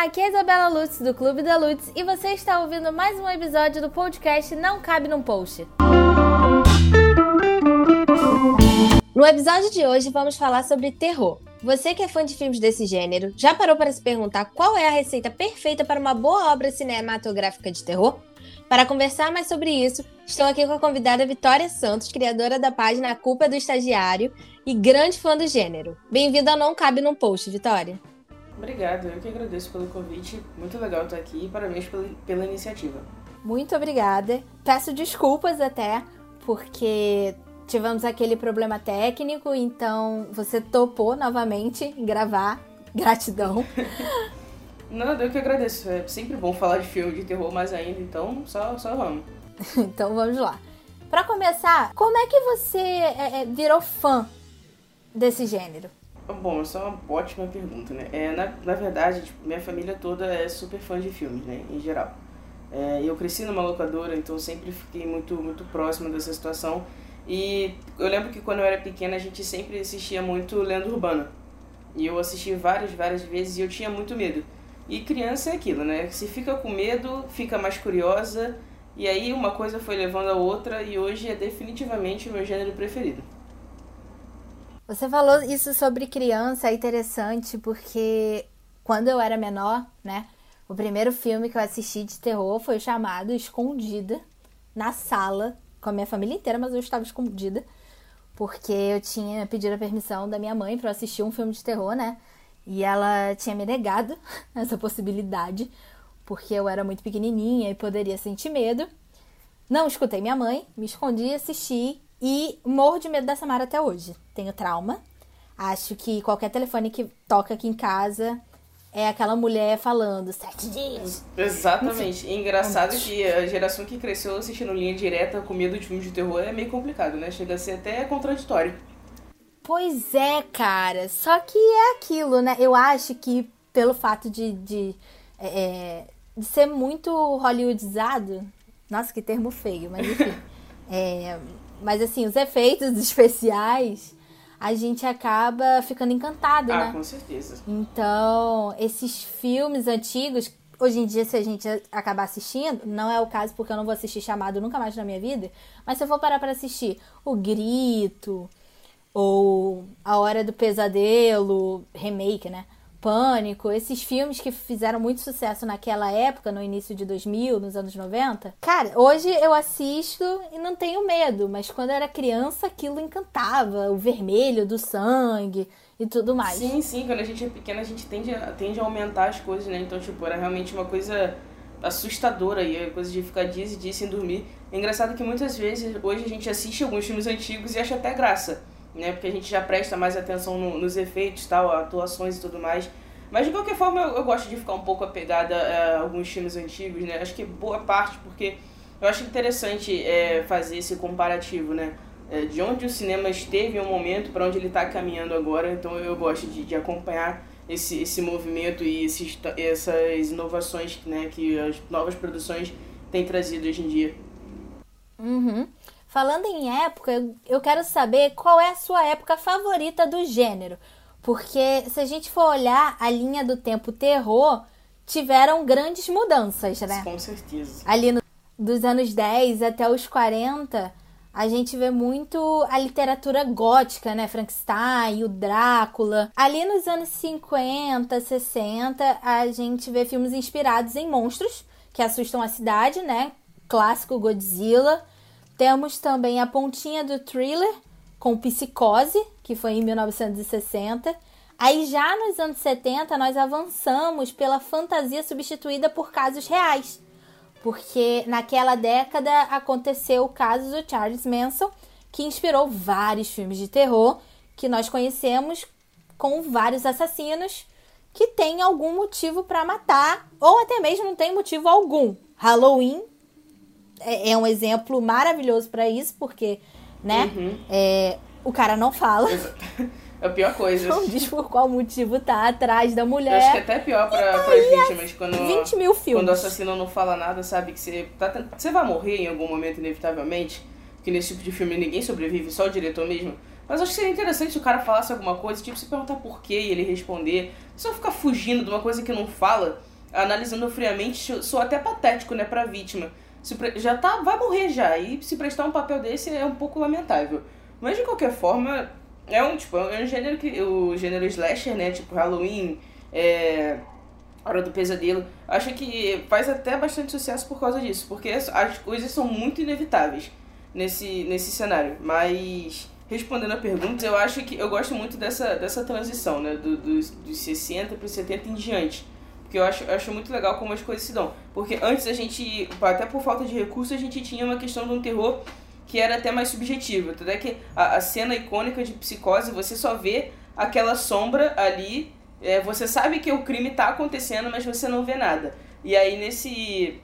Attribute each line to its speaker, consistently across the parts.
Speaker 1: aqui é a Isabela Lutz do Clube da Lutz e você está ouvindo mais um episódio do podcast Não Cabe Num Post. No episódio de hoje vamos falar sobre terror. Você que é fã de filmes desse gênero, já parou para se perguntar qual é a receita perfeita para uma boa obra cinematográfica de terror? Para conversar mais sobre isso, estou aqui com a convidada Vitória Santos, criadora da página A Culpa é do Estagiário e grande fã do gênero. Bem-vinda ao Não Cabe Num Post, Vitória.
Speaker 2: Obrigado, eu que agradeço pelo convite. Muito legal estar aqui e parabéns pela, pela iniciativa.
Speaker 1: Muito obrigada. Peço desculpas até, porque tivemos aquele problema técnico, então você topou novamente em gravar. Gratidão.
Speaker 2: Nada, eu que agradeço. É sempre bom falar de filme de terror mais ainda, então só, só vamos.
Speaker 1: então vamos lá. Para começar, como é que você é, é, virou fã desse gênero?
Speaker 2: Bom, essa é uma ótima pergunta, né? É, na, na verdade, tipo, minha família toda é super fã de filmes, né? Em geral. É, eu cresci numa locadora, então sempre fiquei muito, muito próximo dessa situação. E eu lembro que quando eu era pequena a gente sempre assistia muito Lenda Urbana. E eu assisti várias, várias vezes e eu tinha muito medo. E criança é aquilo, né? Se fica com medo, fica mais curiosa. E aí uma coisa foi levando a outra e hoje é definitivamente o meu gênero preferido.
Speaker 1: Você falou isso sobre criança, é interessante porque quando eu era menor, né? O primeiro filme que eu assisti de terror foi o chamado Escondida, na sala, com a minha família inteira, mas eu estava escondida, porque eu tinha pedido a permissão da minha mãe para assistir um filme de terror, né? E ela tinha me negado essa possibilidade, porque eu era muito pequenininha e poderia sentir medo. Não escutei minha mãe, me escondi, assisti e morro de medo da Samara até hoje. Tenho trauma. Acho que qualquer telefone que toca aqui em casa é aquela mulher falando sete dias.
Speaker 2: Exatamente. E engraçado que a geração que cresceu assistindo linha direta com medo de filmes de terror é meio complicado, né? Chega a ser até contraditório.
Speaker 1: Pois é, cara. Só que é aquilo, né? Eu acho que pelo fato de, de, é de ser muito hollywoodizado. Nossa, que termo feio, mas enfim. é, mas assim, os efeitos especiais, a gente acaba ficando encantado,
Speaker 2: ah,
Speaker 1: né?
Speaker 2: Ah, com certeza.
Speaker 1: Então, esses filmes antigos, hoje em dia, se a gente acabar assistindo, não é o caso porque eu não vou assistir chamado nunca mais na minha vida, mas se eu for parar para assistir O Grito, ou A Hora do Pesadelo, remake, né? Pânico, esses filmes que fizeram muito sucesso naquela época, no início de 2000, nos anos 90. Cara, hoje eu assisto e não tenho medo, mas quando era criança aquilo encantava, o vermelho do sangue e tudo mais.
Speaker 2: Sim, sim, quando a gente é pequena a gente tende a, tende a aumentar as coisas, né? Então, tipo, era realmente uma coisa assustadora e a coisa de ficar dias e dias sem dormir. É engraçado que muitas vezes hoje a gente assiste alguns filmes antigos e acha até graça né? Porque a gente já presta mais atenção no, nos efeitos, tal, atuações e tudo mais. Mas de qualquer forma eu, eu gosto de ficar um pouco apegada a alguns filmes antigos, né? Acho que boa parte porque eu acho interessante é, fazer esse comparativo, né? É, de onde o cinema esteve em um momento para onde ele está caminhando agora. Então eu gosto de, de acompanhar esse, esse movimento e esses, essas inovações né, que as novas produções têm trazido hoje em dia.
Speaker 1: Uhum. Falando em época, eu quero saber qual é a sua época favorita do gênero. Porque se a gente for olhar a linha do tempo terror, tiveram grandes mudanças, né?
Speaker 2: Com certeza.
Speaker 1: Ali no, dos anos 10 até os 40, a gente vê muito a literatura gótica, né? Frankenstein, o Drácula. Ali nos anos 50, 60, a gente vê filmes inspirados em monstros que assustam a cidade, né? Clássico Godzilla. Temos também a pontinha do thriller com Psicose, que foi em 1960. Aí já nos anos 70 nós avançamos pela fantasia substituída por casos reais. Porque naquela década aconteceu o caso do Charles Manson, que inspirou vários filmes de terror que nós conhecemos com vários assassinos que têm algum motivo para matar ou até mesmo não tem motivo algum. Halloween é, é um exemplo maravilhoso para isso, porque, né, uhum. é, o cara não fala.
Speaker 2: É a pior coisa.
Speaker 1: Não diz por qual motivo tá atrás da mulher. Eu
Speaker 2: acho que é até pior pra, tá pras vítimas. Quando,
Speaker 1: 20 mil filmes.
Speaker 2: Quando o assassino não fala nada, sabe que você, tá, você vai morrer em algum momento, inevitavelmente. Que nesse tipo de filme ninguém sobrevive, só o diretor mesmo. Mas acho que seria interessante se o cara falasse alguma coisa, tipo, se perguntar por quê e ele responder. Só ficar fugindo de uma coisa que não fala analisando friamente, sou até patético, né, pra vítima. Se, já tá, vai morrer já, e se prestar um papel desse é um pouco lamentável. Mas de qualquer forma, é um, tipo, é um gênero que. O gênero slasher, né? Tipo, Halloween, é. Hora do Pesadelo. Acho que faz até bastante sucesso por causa disso, porque as coisas são muito inevitáveis nesse, nesse cenário. Mas, respondendo a pergunta, eu acho que eu gosto muito dessa, dessa transição, né? Do, dos, dos 60 para os 70 em diante. Porque eu acho, eu acho muito legal como as coisas se dão. Porque antes a gente, até por falta de recursos, a gente tinha uma questão de um terror que era até mais subjetivo. Tudo é que a, a cena icônica de psicose, você só vê aquela sombra ali. É, você sabe que o crime está acontecendo, mas você não vê nada. E aí nesse.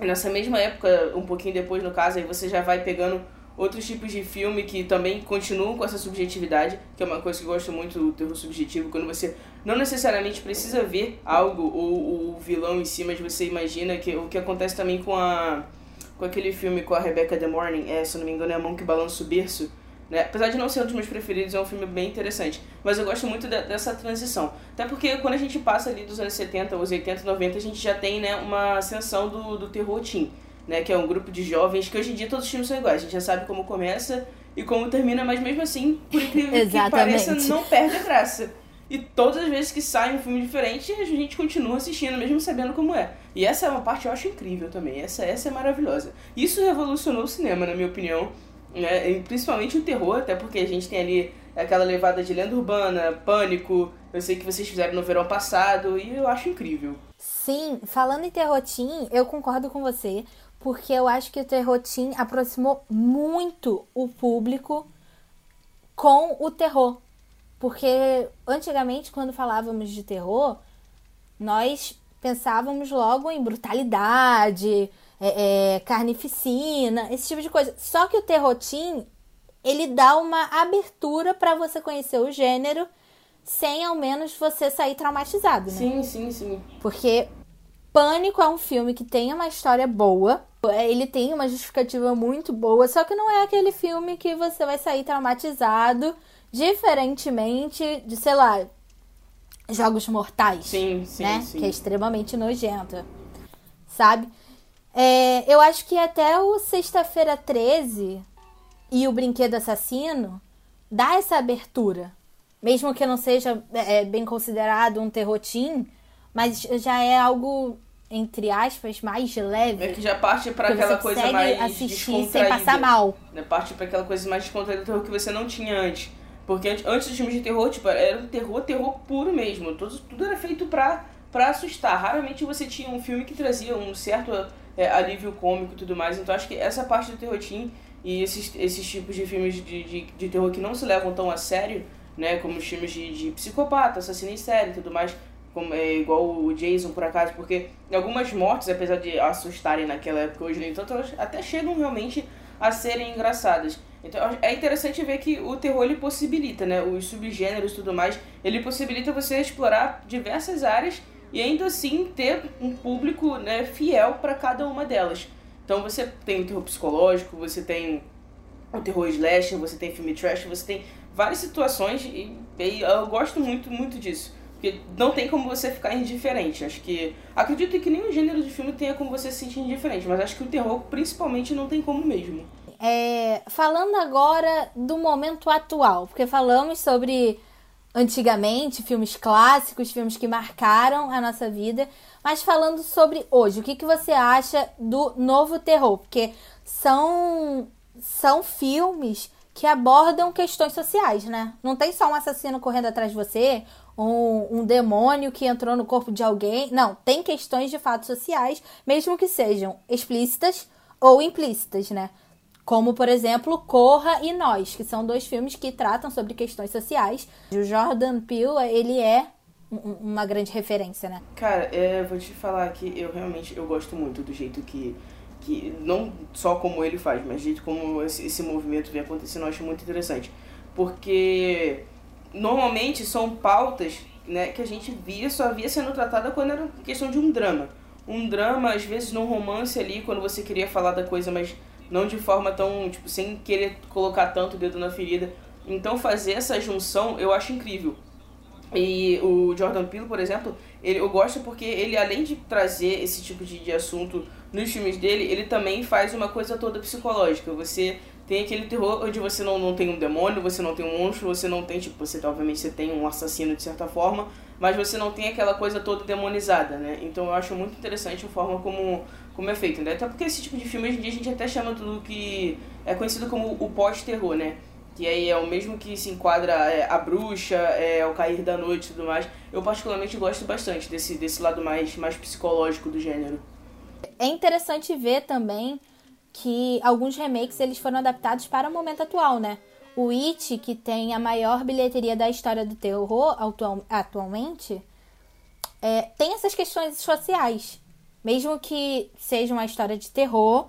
Speaker 2: Nessa mesma época, um pouquinho depois no caso, aí você já vai pegando outros tipos de filme que também continuam com essa subjetividade, que é uma coisa que eu gosto muito do terror subjetivo, quando você não necessariamente precisa ver algo ou o vilão em si, mas você imagina que o que acontece também com a com aquele filme com a Rebecca The Morning, é, se não me engano é A Mão que Balança o Berço, né? Apesar de não ser um dos meus preferidos, é um filme bem interessante. Mas eu gosto muito de, dessa transição. Até porque quando a gente passa ali dos anos 70, os 80, 90, a gente já tem né, uma ascensão do, do terror teen, né? Que é um grupo de jovens que hoje em dia todos os filmes são iguais. A gente já sabe como começa e como termina, mas mesmo assim, por incrível que pareça, não perde a graça. E todas as vezes que sai um filme diferente, a gente continua assistindo, mesmo sabendo como é. E essa é uma parte que eu acho incrível também. Essa, essa é maravilhosa. Isso revolucionou o cinema, na minha opinião. Né? E principalmente o terror, até porque a gente tem ali aquela levada de lenda urbana, pânico. Eu sei que vocês fizeram no verão passado e eu acho incrível.
Speaker 1: Sim, falando em terror teen, eu concordo com você, porque eu acho que o terror teen aproximou muito o público com o terror. Porque antigamente, quando falávamos de terror, nós pensávamos logo em brutalidade, é, é, carnificina, esse tipo de coisa. Só que o terror teen, ele dá uma abertura para você conhecer o gênero sem ao menos você sair traumatizado, né?
Speaker 2: Sim, sim, sim.
Speaker 1: Porque Pânico é um filme que tem uma história boa, ele tem uma justificativa muito boa, só que não é aquele filme que você vai sair traumatizado Diferentemente de, sei lá, Jogos Mortais.
Speaker 2: Sim, sim,
Speaker 1: né?
Speaker 2: sim.
Speaker 1: Que é extremamente nojenta. Sabe? É, eu acho que até o Sexta-feira 13 e o Brinquedo Assassino dá essa abertura. Mesmo que não seja é, bem considerado um terrotim, mas já é algo entre aspas, mais leve.
Speaker 2: É que já parte para aquela coisa mais assistir
Speaker 1: sem passar mal.
Speaker 2: Né? Parte para aquela coisa mais descontraída que você não tinha antes. Porque antes dos filmes de terror, tipo, era um terror, terror puro mesmo. Tudo, tudo era feito pra, pra assustar. Raramente você tinha um filme que trazia um certo é, alívio cômico e tudo mais. Então acho que essa parte do terror teen e esses, esses tipos de filmes de, de, de terror que não se levam tão a sério, né? Como os filmes de, de psicopata, assassino em série e tudo mais. Como, é, igual o Jason, por acaso, porque algumas mortes, apesar de assustarem naquela época, hoje nem tanto, elas até chegam realmente a serem engraçadas. Então é interessante ver que o terror ele possibilita, né, os subgêneros e tudo mais, ele possibilita você explorar diversas áreas e ainda assim ter um público, né, fiel para cada uma delas. Então você tem o terror psicológico, você tem o terror slasher, você tem filme trash, você tem várias situações e, e eu gosto muito, muito disso. Porque não tem como você ficar indiferente. Acho que. Acredito que nenhum gênero de filme tenha como você se sentir indiferente, mas acho que o terror, principalmente, não tem como mesmo.
Speaker 1: É, falando agora do momento atual, porque falamos sobre antigamente, filmes clássicos, filmes que marcaram a nossa vida, mas falando sobre hoje, o que, que você acha do novo terror? Porque são, são filmes que abordam questões sociais, né? Não tem só um assassino correndo atrás de você, um, um demônio que entrou no corpo de alguém. Não, tem questões de fato sociais, mesmo que sejam explícitas ou implícitas, né? Como, por exemplo, Corra e Nós, que são dois filmes que tratam sobre questões sociais. O Jordan Peele, ele é uma grande referência, né?
Speaker 2: Cara, é, vou te falar que eu realmente eu gosto muito do jeito que que não só como ele faz, mas jeito como esse, esse movimento vem acontecendo, eu acho muito interessante. Porque normalmente são pautas, né, que a gente via, só via sendo tratada quando era questão de um drama. Um drama, às vezes, num romance ali, quando você queria falar da coisa mais não de forma tão, tipo, sem querer colocar tanto o dedo na ferida. Então fazer essa junção eu acho incrível. E o Jordan Peele, por exemplo, ele, eu gosto porque ele, além de trazer esse tipo de, de assunto nos filmes dele, ele também faz uma coisa toda psicológica. Você tem aquele terror onde você não, não tem um demônio, você não tem um monstro, você não tem, tipo, você obviamente você tem um assassino de certa forma, mas você não tem aquela coisa toda demonizada, né? Então eu acho muito interessante a forma como, como é feito, né? Até porque esse tipo de filme hoje em dia a gente até chama do que é conhecido como o pós-terror, né? Que aí é o mesmo que se enquadra é, a bruxa, é, o cair da noite e tudo mais. Eu particularmente gosto bastante desse, desse lado mais, mais psicológico do gênero.
Speaker 1: É interessante ver também que alguns remakes eles foram adaptados para o momento atual, né? O It, que tem a maior bilheteria da história do terror atual, atualmente, é, tem essas questões sociais. Mesmo que seja uma história de terror,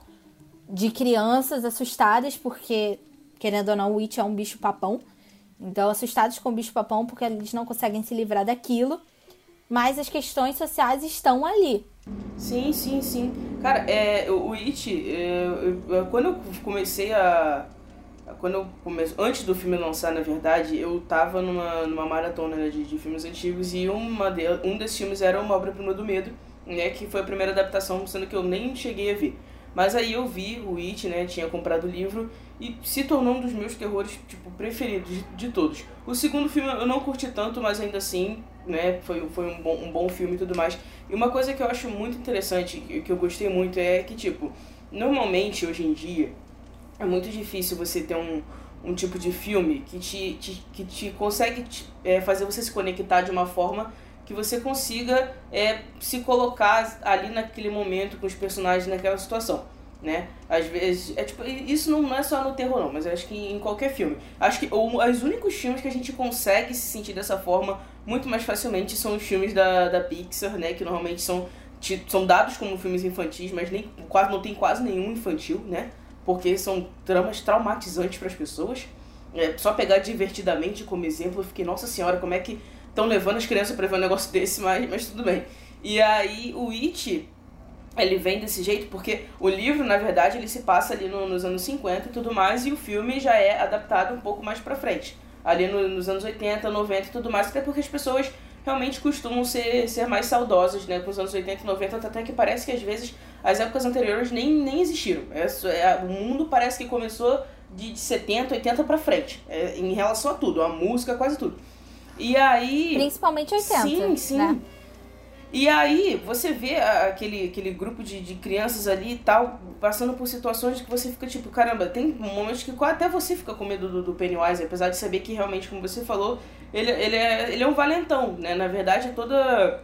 Speaker 1: de crianças assustadas, porque, querendo ou não, o It é um bicho papão. Então, assustados com o bicho papão porque eles não conseguem se livrar daquilo. Mas as questões sociais estão ali.
Speaker 2: Sim, sim, sim. Cara, é, o It, é, quando eu comecei a. Quando eu antes do filme lançar, na verdade, eu tava numa, numa maratona né, de, de filmes antigos e uma de, um desses filmes era uma obra-prima do medo, né? Que foi a primeira adaptação, sendo que eu nem cheguei a ver. Mas aí eu vi o It, né? Tinha comprado o livro e se tornou um dos meus terrores, tipo, preferidos de, de todos. O segundo filme eu não curti tanto, mas ainda assim, né? Foi, foi um, bom, um bom filme e tudo mais. E uma coisa que eu acho muito interessante, que eu gostei muito, é que, tipo, normalmente hoje em dia é muito difícil você ter um, um tipo de filme que te, te que te consegue te, é, fazer você se conectar de uma forma que você consiga é, se colocar ali naquele momento com os personagens naquela situação, né? Às vezes, é tipo, isso não, não é só no terror não, mas acho que em qualquer filme. Acho que ou, os únicos filmes que a gente consegue se sentir dessa forma muito mais facilmente são os filmes da, da Pixar, né? Que normalmente são, são dados como filmes infantis, mas nem, quase, não tem quase nenhum infantil, né? Porque são tramas traumatizantes para as pessoas. É, só pegar divertidamente como exemplo, eu fiquei, nossa senhora, como é que estão levando as crianças para ver um negócio desse, mas, mas tudo bem. E aí o It, ele vem desse jeito porque o livro, na verdade, ele se passa ali no, nos anos 50 e tudo mais, e o filme já é adaptado um pouco mais pra frente. Ali no, nos anos 80, 90 e tudo mais, até porque as pessoas realmente costumam ser, ser mais saudosas, né, com os anos 80 e 90, até que parece que às vezes as épocas anteriores nem, nem existiram. É, é, o mundo parece que começou de, de 70, 80 pra frente, é, em relação a tudo, a música, quase tudo. E aí.
Speaker 1: Principalmente 80.
Speaker 2: Sim, sim. Né? E aí você vê aquele, aquele grupo de, de crianças ali e tal, passando por situações que você fica tipo, caramba, tem momentos que até você fica com medo do, do Pennywise, apesar de saber que realmente, como você falou, ele, ele, é, ele é um valentão, né? Na verdade, toda,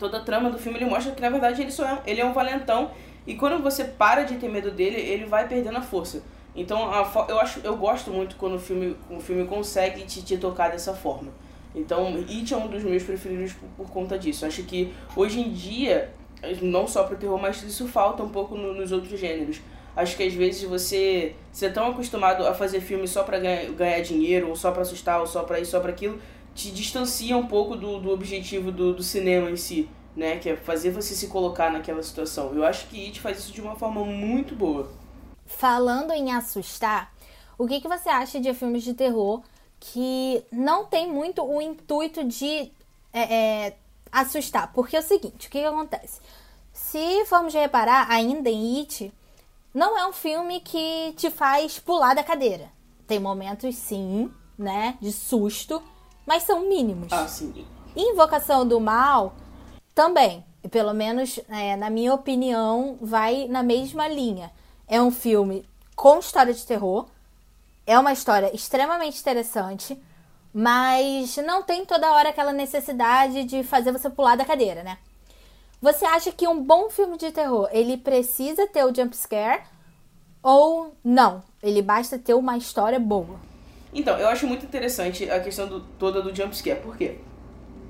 Speaker 2: toda a trama do filme ele mostra que na verdade ele, só é, ele é um valentão e quando você para de ter medo dele, ele vai perdendo a força. Então a, eu, acho, eu gosto muito quando o filme, o filme consegue te, te tocar dessa forma. Então, It é um dos meus preferidos por, por conta disso. Acho que hoje em dia, não só pro terror, mas isso falta um pouco no, nos outros gêneros. Acho que às vezes você ser tão acostumado a fazer filme só para ganhar, ganhar dinheiro, ou só para assustar, ou só para isso, só para aquilo, te distancia um pouco do, do objetivo do, do cinema em si, né? Que é fazer você se colocar naquela situação. Eu acho que It faz isso de uma forma muito boa.
Speaker 1: Falando em assustar, o que, que você acha de filmes de terror que não tem muito o intuito de é, é, assustar. Porque é o seguinte, o que, que acontece? Se formos reparar, ainda em It, não é um filme que te faz pular da cadeira. Tem momentos, sim, né, de susto, mas são mínimos.
Speaker 2: Ah, sim.
Speaker 1: Invocação do Mal, também. Pelo menos, é, na minha opinião, vai na mesma linha. É um filme com história de terror, é uma história extremamente interessante, mas não tem toda hora aquela necessidade de fazer você pular da cadeira, né? Você acha que um bom filme de terror, ele precisa ter o jump scare ou não? Ele basta ter uma história boa?
Speaker 2: Então, eu acho muito interessante a questão do, toda do jump scare, por quê?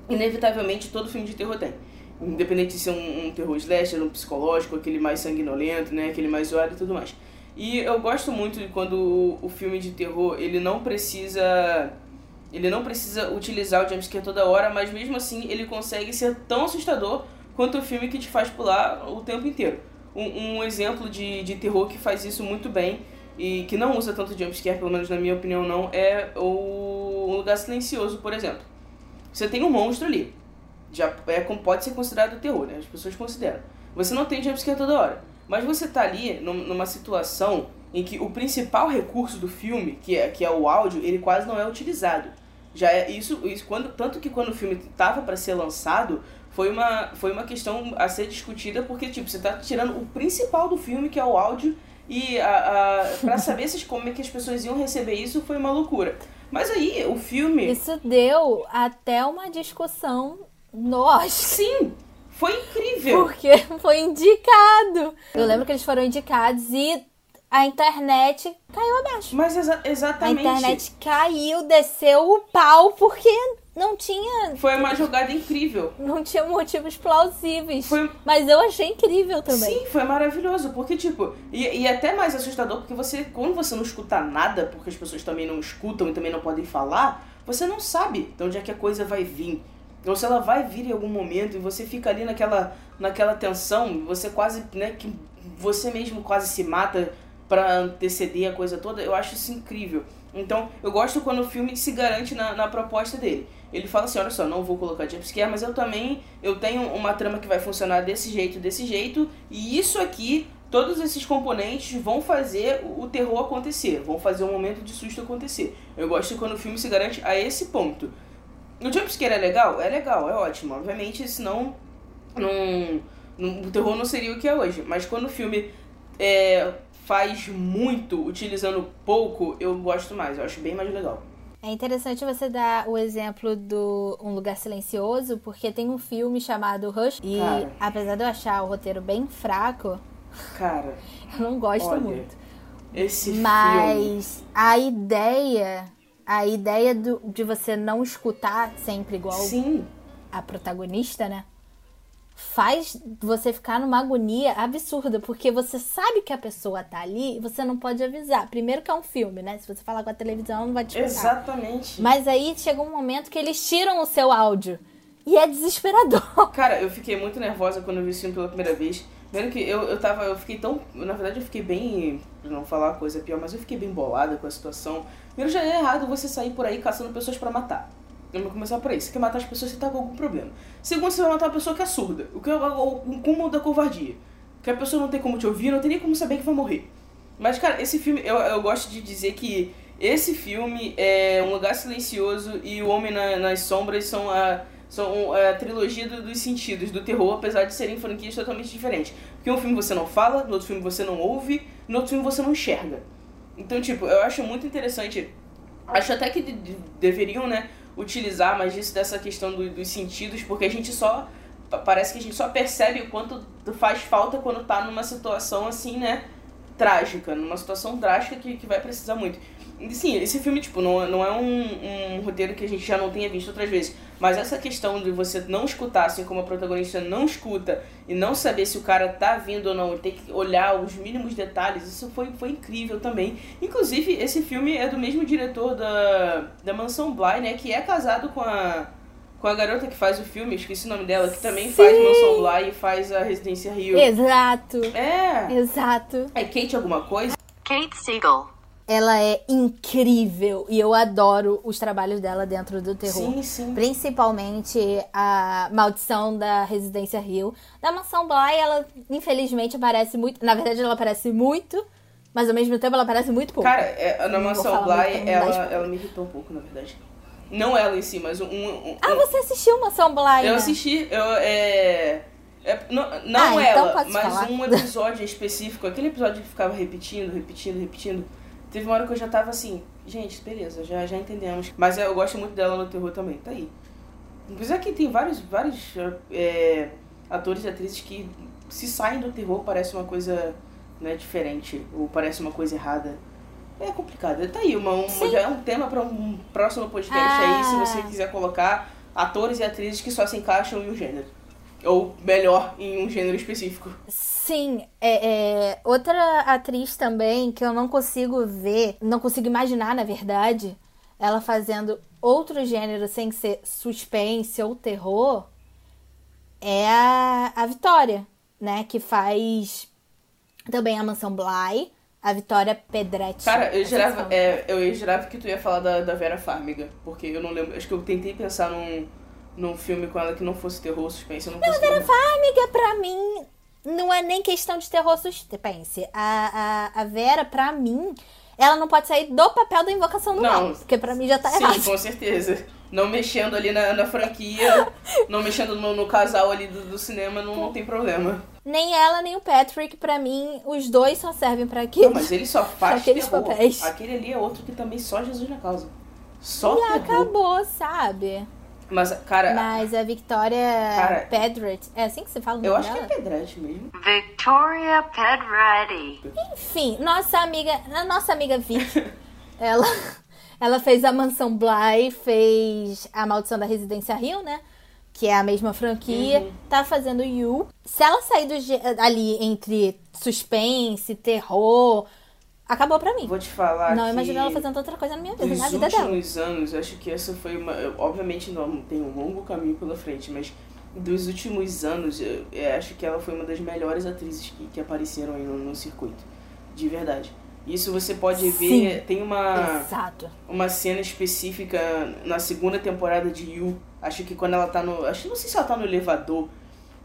Speaker 2: Inevitavelmente todo filme de terror tem. Independente de ser um, um terror slasher, um psicológico, aquele mais sanguinolento, né, aquele mais zoado e tudo mais. E eu gosto muito de quando o, o filme de terror, ele não precisa ele não precisa utilizar o jumpscare toda hora, mas mesmo assim ele consegue ser tão assustador quanto o filme que te faz pular o tempo inteiro. Um, um exemplo de, de terror que faz isso muito bem e que não usa tanto jumpscare, pelo menos na minha opinião não, é o Um Lugar Silencioso, por exemplo. Você tem um monstro ali. Já é, pode ser considerado terror, né? As pessoas consideram. Você não tem jumpscare toda hora. Mas você tá ali numa situação em que o principal recurso do filme, que é, que é o áudio, ele quase não é utilizado. Já é isso, isso quando, tanto que quando o filme estava para ser lançado, foi uma, foi uma questão a ser discutida, porque tipo, você está tirando o principal do filme, que é o áudio, e a, a, pra saber se, como é que as pessoas iam receber isso foi uma loucura. Mas aí, o filme.
Speaker 1: Isso deu até uma discussão Oscar.
Speaker 2: Sim! Foi incrível!
Speaker 1: Porque foi indicado. Eu lembro que eles foram indicados e a internet caiu abaixo.
Speaker 2: Mas exa exatamente.
Speaker 1: A internet caiu, desceu o pau, porque não tinha.
Speaker 2: Foi uma jogada incrível.
Speaker 1: Não tinha motivos plausíveis. Foi... Mas eu achei incrível também.
Speaker 2: Sim, foi maravilhoso. Porque, tipo, e, e até mais assustador, porque você, quando você não escuta nada, porque as pessoas também não escutam e também não podem falar, você não sabe de onde é que a coisa vai vir. Ou se ela vai vir em algum momento e você fica ali naquela, naquela tensão, você quase, né, que você mesmo quase se mata para anteceder a coisa toda, eu acho isso incrível. Então, eu gosto quando o filme se garante na, na proposta dele. Ele fala assim, olha só, não vou colocar jumpscare, mas eu também eu tenho uma trama que vai funcionar desse jeito, desse jeito, e isso aqui, todos esses componentes vão fazer o terror acontecer, vão fazer o momento de susto acontecer. Eu gosto quando o filme se garante a esse ponto. O jumpscare é legal? É legal, é ótimo. Obviamente, senão não, não, o terror não seria o que é hoje. Mas quando o filme é, faz muito utilizando pouco, eu gosto mais. Eu acho bem mais legal.
Speaker 1: É interessante você dar o exemplo do Um Lugar Silencioso, porque tem um filme chamado Rush. E cara, apesar de eu achar o roteiro bem fraco,
Speaker 2: cara,
Speaker 1: eu não gosto olha, muito.
Speaker 2: Esse
Speaker 1: Mas filme... a ideia, a ideia do, de você não escutar sempre igual
Speaker 2: Sim.
Speaker 1: a protagonista, né? faz você ficar numa agonia absurda, porque você sabe que a pessoa tá ali e você não pode avisar. Primeiro que é um filme, né? Se você falar com a televisão, não vai te escutar.
Speaker 2: Exatamente.
Speaker 1: Mas aí chega um momento que eles tiram o seu áudio. E é desesperador.
Speaker 2: Cara, eu fiquei muito nervosa quando eu vi esse filme pela primeira vez. Vendo que eu, eu tava, eu fiquei tão. Na verdade, eu fiquei bem. Pra não falar coisa pior, mas eu fiquei bem bolada com a situação. Primeiro, já é errado você sair por aí caçando pessoas para matar. Vamos começar por aí. Você quer matar as pessoas, você tá com algum problema. Segundo, você vai matar uma pessoa que é surda. O que é o cúmulo da covardia. Que a pessoa não tem como te ouvir, não tem nem como saber que vai morrer. Mas, cara, esse filme, eu, eu gosto de dizer que esse filme é Um Lugar Silencioso e O Homem na, nas Sombras são a, são a trilogia do, dos sentidos, do terror, apesar de serem franquias totalmente diferentes. Porque um filme você não fala, no outro filme você não ouve, no outro filme você não enxerga. Então, tipo, eu acho muito interessante. Acho até que de, de, deveriam, né, utilizar mais disso, dessa questão do, dos sentidos, porque a gente só. Parece que a gente só percebe o quanto faz falta quando tá numa situação assim, né? Trágica, numa situação drástica que, que vai precisar muito. Sim, esse filme, tipo, não, não é um, um roteiro que a gente já não tenha visto outras vezes. Mas essa questão de você não escutar, assim como a protagonista não escuta, e não saber se o cara tá vindo ou não, e ter que olhar os mínimos detalhes, isso foi, foi incrível também. Inclusive, esse filme é do mesmo diretor da, da Mansão Bly, né? Que é casado com a, com a garota que faz o filme, esqueci o nome dela, que também Sim. faz Mansão Bly e faz a Residência Rio.
Speaker 1: Exato.
Speaker 2: É.
Speaker 1: Exato.
Speaker 2: É Kate alguma coisa?
Speaker 1: Kate Siegel ela é incrível e eu adoro os trabalhos dela dentro do terror.
Speaker 2: Sim, sim.
Speaker 1: Principalmente a Maldição da Residência Rio. Da Mansão Bly, ela infelizmente aparece muito. Na verdade, ela aparece muito, mas ao mesmo tempo ela aparece muito pouco.
Speaker 2: Cara, é, na Mansão Bly, ela, ela me irritou um pouco, na verdade. Não ela em si, mas um. um, um
Speaker 1: ah, você assistiu Mansão Bly?
Speaker 2: Eu assisti, eu. É... É, não não ah, então ela, então mas falar. um episódio específico, aquele episódio que ficava repetindo, repetindo, repetindo. Teve uma hora que eu já tava assim, gente, beleza, já, já entendemos. Mas eu gosto muito dela no terror também, tá aí. Apesar que tem vários, vários é, atores e atrizes que se saem do terror parece uma coisa né, diferente, ou parece uma coisa errada. É complicado. Tá aí, uma, uma já é um tema para um próximo podcast ah. aí, se você quiser colocar atores e atrizes que só se encaixam em um gênero. Ou melhor, em um gênero específico.
Speaker 1: Sim, é, é, outra atriz também que eu não consigo ver, não consigo imaginar, na verdade, ela fazendo outro gênero sem ser suspense ou terror, é a, a Vitória, né? Que faz também a Mansão Bly, A Vitória Pedretti.
Speaker 2: Cara, eu jurava, é, eu jurava que tu ia falar da, da Vera Farmiga, porque eu não lembro. Acho que eu tentei pensar num, num filme com ela que não fosse terror suspense. Eu não, consegui. lembrar.
Speaker 1: Amiga, pra mim, não é nem questão de terror suspense. A, a, a Vera, pra mim, ela não pode sair do papel da invocação do
Speaker 2: Não.
Speaker 1: mal. Porque pra mim já tá
Speaker 2: Sim,
Speaker 1: errado.
Speaker 2: com certeza. Não mexendo ali na, na franquia, não mexendo no, no casal ali do, do cinema, não, não tem problema.
Speaker 1: Nem ela, nem o Patrick, pra mim, os dois só servem pra aquilo.
Speaker 2: Não, mas ele só faz
Speaker 1: aqueles
Speaker 2: terror.
Speaker 1: papéis.
Speaker 2: Aquele ali é outro que também só Jesus na causa. Só
Speaker 1: E
Speaker 2: terror.
Speaker 1: acabou, sabe?
Speaker 2: Mas, cara,
Speaker 1: Mas a Victoria
Speaker 2: Cara,
Speaker 1: Pedret, é assim que você fala o
Speaker 2: eu acho que é
Speaker 1: dela?
Speaker 2: Pedrete mesmo.
Speaker 3: Victoria Pedretti.
Speaker 1: Enfim, nossa amiga, a nossa amiga Vicky, ela, ela fez a Mansão Bly, fez a Maldição da Residência Rio, né? Que é a mesma franquia,
Speaker 2: Uhum.
Speaker 1: tá fazendo You. Se ela sair do, ali entre suspense, terror, acabou pra mim.
Speaker 2: Vou te falar
Speaker 1: Não
Speaker 2: que...
Speaker 1: imagino ela fazendo outra coisa na minha vida,
Speaker 2: Nos
Speaker 1: na vida dela.
Speaker 2: últimos anos, eu acho que essa foi uma. Obviamente não tem um longo caminho pela frente, mas dos últimos anos, eu, eu acho que ela foi uma das melhores atrizes que, que apareceram aí no, no circuito. De verdade. Isso você pode
Speaker 1: Sim.
Speaker 2: ver. Tem uma,
Speaker 1: Exato.
Speaker 2: uma cena específica na segunda temporada de You. Acho que quando ela tá no. Acho não sei se ela tá no elevador.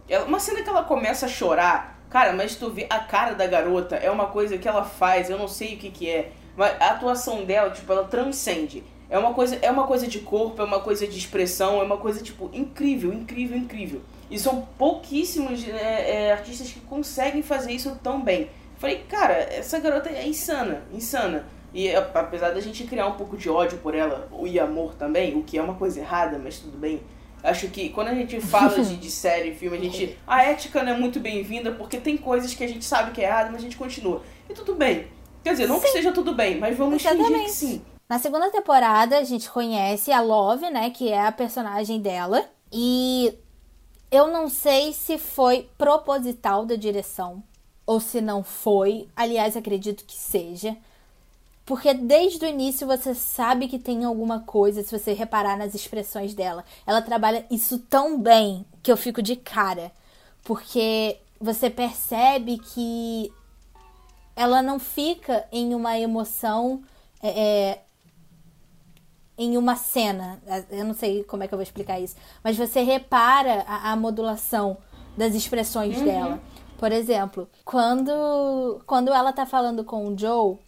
Speaker 2: Ela, uma cena que ela começa a chorar. Cara, mas tu vê a cara da garota, é uma coisa que ela faz, eu não sei o que que é. Mas a atuação dela, tipo, ela transcende. É uma coisa, é uma coisa de corpo, é uma coisa de expressão, é uma coisa, tipo, incrível, incrível, incrível. E são pouquíssimos é, é, artistas que conseguem fazer isso tão bem. Falei, cara, essa garota é insana, insana. E apesar da gente criar um pouco de ódio por ela, e amor também, o que é uma coisa errada, mas tudo bem. Acho que quando a gente fala de, de série, filme, a gente. A ética não é muito bem-vinda, porque tem coisas que a gente sabe que é errado, mas a gente continua. E tudo bem. Quer dizer, não que esteja tudo bem, mas vamos fingir
Speaker 1: Exatamente.
Speaker 2: que sim.
Speaker 1: Na segunda temporada, a gente conhece a Love, né? Que é a personagem dela. E eu não sei se foi proposital da direção ou se não foi. Aliás, acredito que seja. Porque desde o início você sabe que tem alguma coisa, se você reparar nas expressões dela. Ela trabalha isso tão bem que eu fico de cara. Porque você percebe que ela não fica em uma emoção. é, é, em uma cena. Eu não sei como é que eu vou explicar isso. Mas você repara a, a modulação das expressões dela. Por exemplo, quando, quando ela tá falando com o Joe,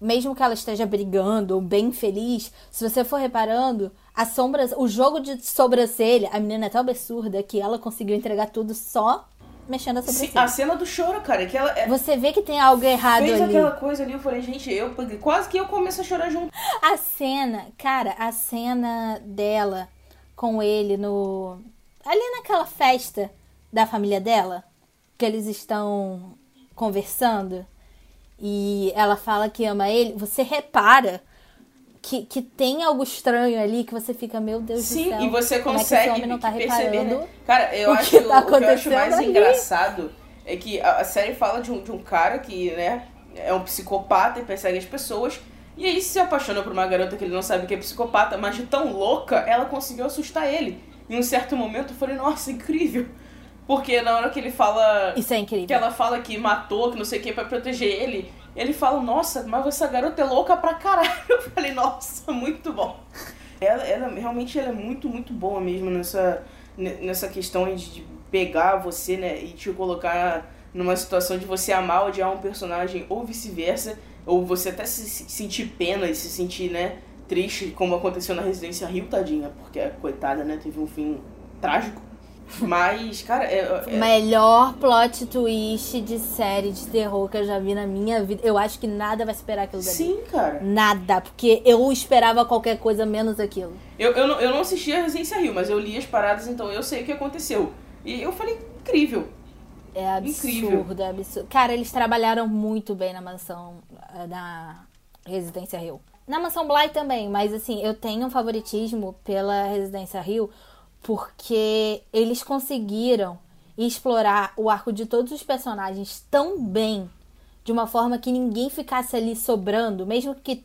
Speaker 1: mesmo que ela esteja brigando ou bem feliz, se você for reparando, a sombra, o jogo de sobrancelha, a menina é tão absurda que ela conseguiu entregar tudo só mexendo a
Speaker 2: Sim,
Speaker 1: sobrancelha.
Speaker 2: a cena do choro, cara, que ela é,
Speaker 1: Você vê que tem algo errado
Speaker 2: fez
Speaker 1: ali.
Speaker 2: aquela coisa ali, eu falei, gente, eu quase que eu começo a chorar junto.
Speaker 1: A cena, cara, a cena dela com ele no. Ali naquela festa da família dela, que eles estão conversando e ela fala que ama ele, você repara que, que tem algo estranho ali que você fica, meu Deus do
Speaker 2: Sim,
Speaker 1: céu.
Speaker 2: e você
Speaker 1: é
Speaker 2: consegue
Speaker 1: não tá
Speaker 2: perceber, né? Cara, eu acho
Speaker 1: que tá
Speaker 2: o, que eu acho mais
Speaker 1: ali?
Speaker 2: engraçado é que a, a série fala de um, de um cara que, né, é um psicopata e persegue as pessoas. E aí se apaixona por uma garota que ele não sabe que é psicopata, mas de tão louca, ela conseguiu assustar ele. Em um certo momento eu falei, nossa, incrível. Porque na hora que ele fala.
Speaker 1: Isso é incrível.
Speaker 2: Que ela fala que matou, que não sei o que, pra proteger ele. Ele fala, nossa, mas essa garota é louca pra caralho. Eu falei, nossa, muito bom. Ela, ela realmente ela é muito, muito boa mesmo nessa, ne- nessa questão de pegar você, né, e te colocar numa situação de você amar ou odiar um personagem, ou vice-versa, ou você até se se sentir pena e se sentir, né, triste, como aconteceu na Residência Rio, tadinha, porque a coitada, né, teve um fim trágico. Mas, cara, é, é-
Speaker 1: Melhor plot twist de série de terror que eu já vi na minha vida. Eu acho que nada vai superar aquilo dali.
Speaker 2: sim, cara.
Speaker 1: Nada, porque eu esperava qualquer coisa menos aquilo.
Speaker 2: Eu, eu, não, eu não assisti a Residência Rio, mas eu li as paradas, então eu sei o que aconteceu. E eu falei, incrível.
Speaker 1: É
Speaker 2: Incrível.
Speaker 1: absurdo, é absurdo. Cara, eles trabalharam muito bem na mansão, eh, na Residência Rio. Na mansão Bly também, mas assim, eu tenho um favoritismo pela Residência Rio porque eles conseguiram explorar o arco de todos os personagens tão bem, de uma forma que ninguém ficasse ali sobrando, mesmo que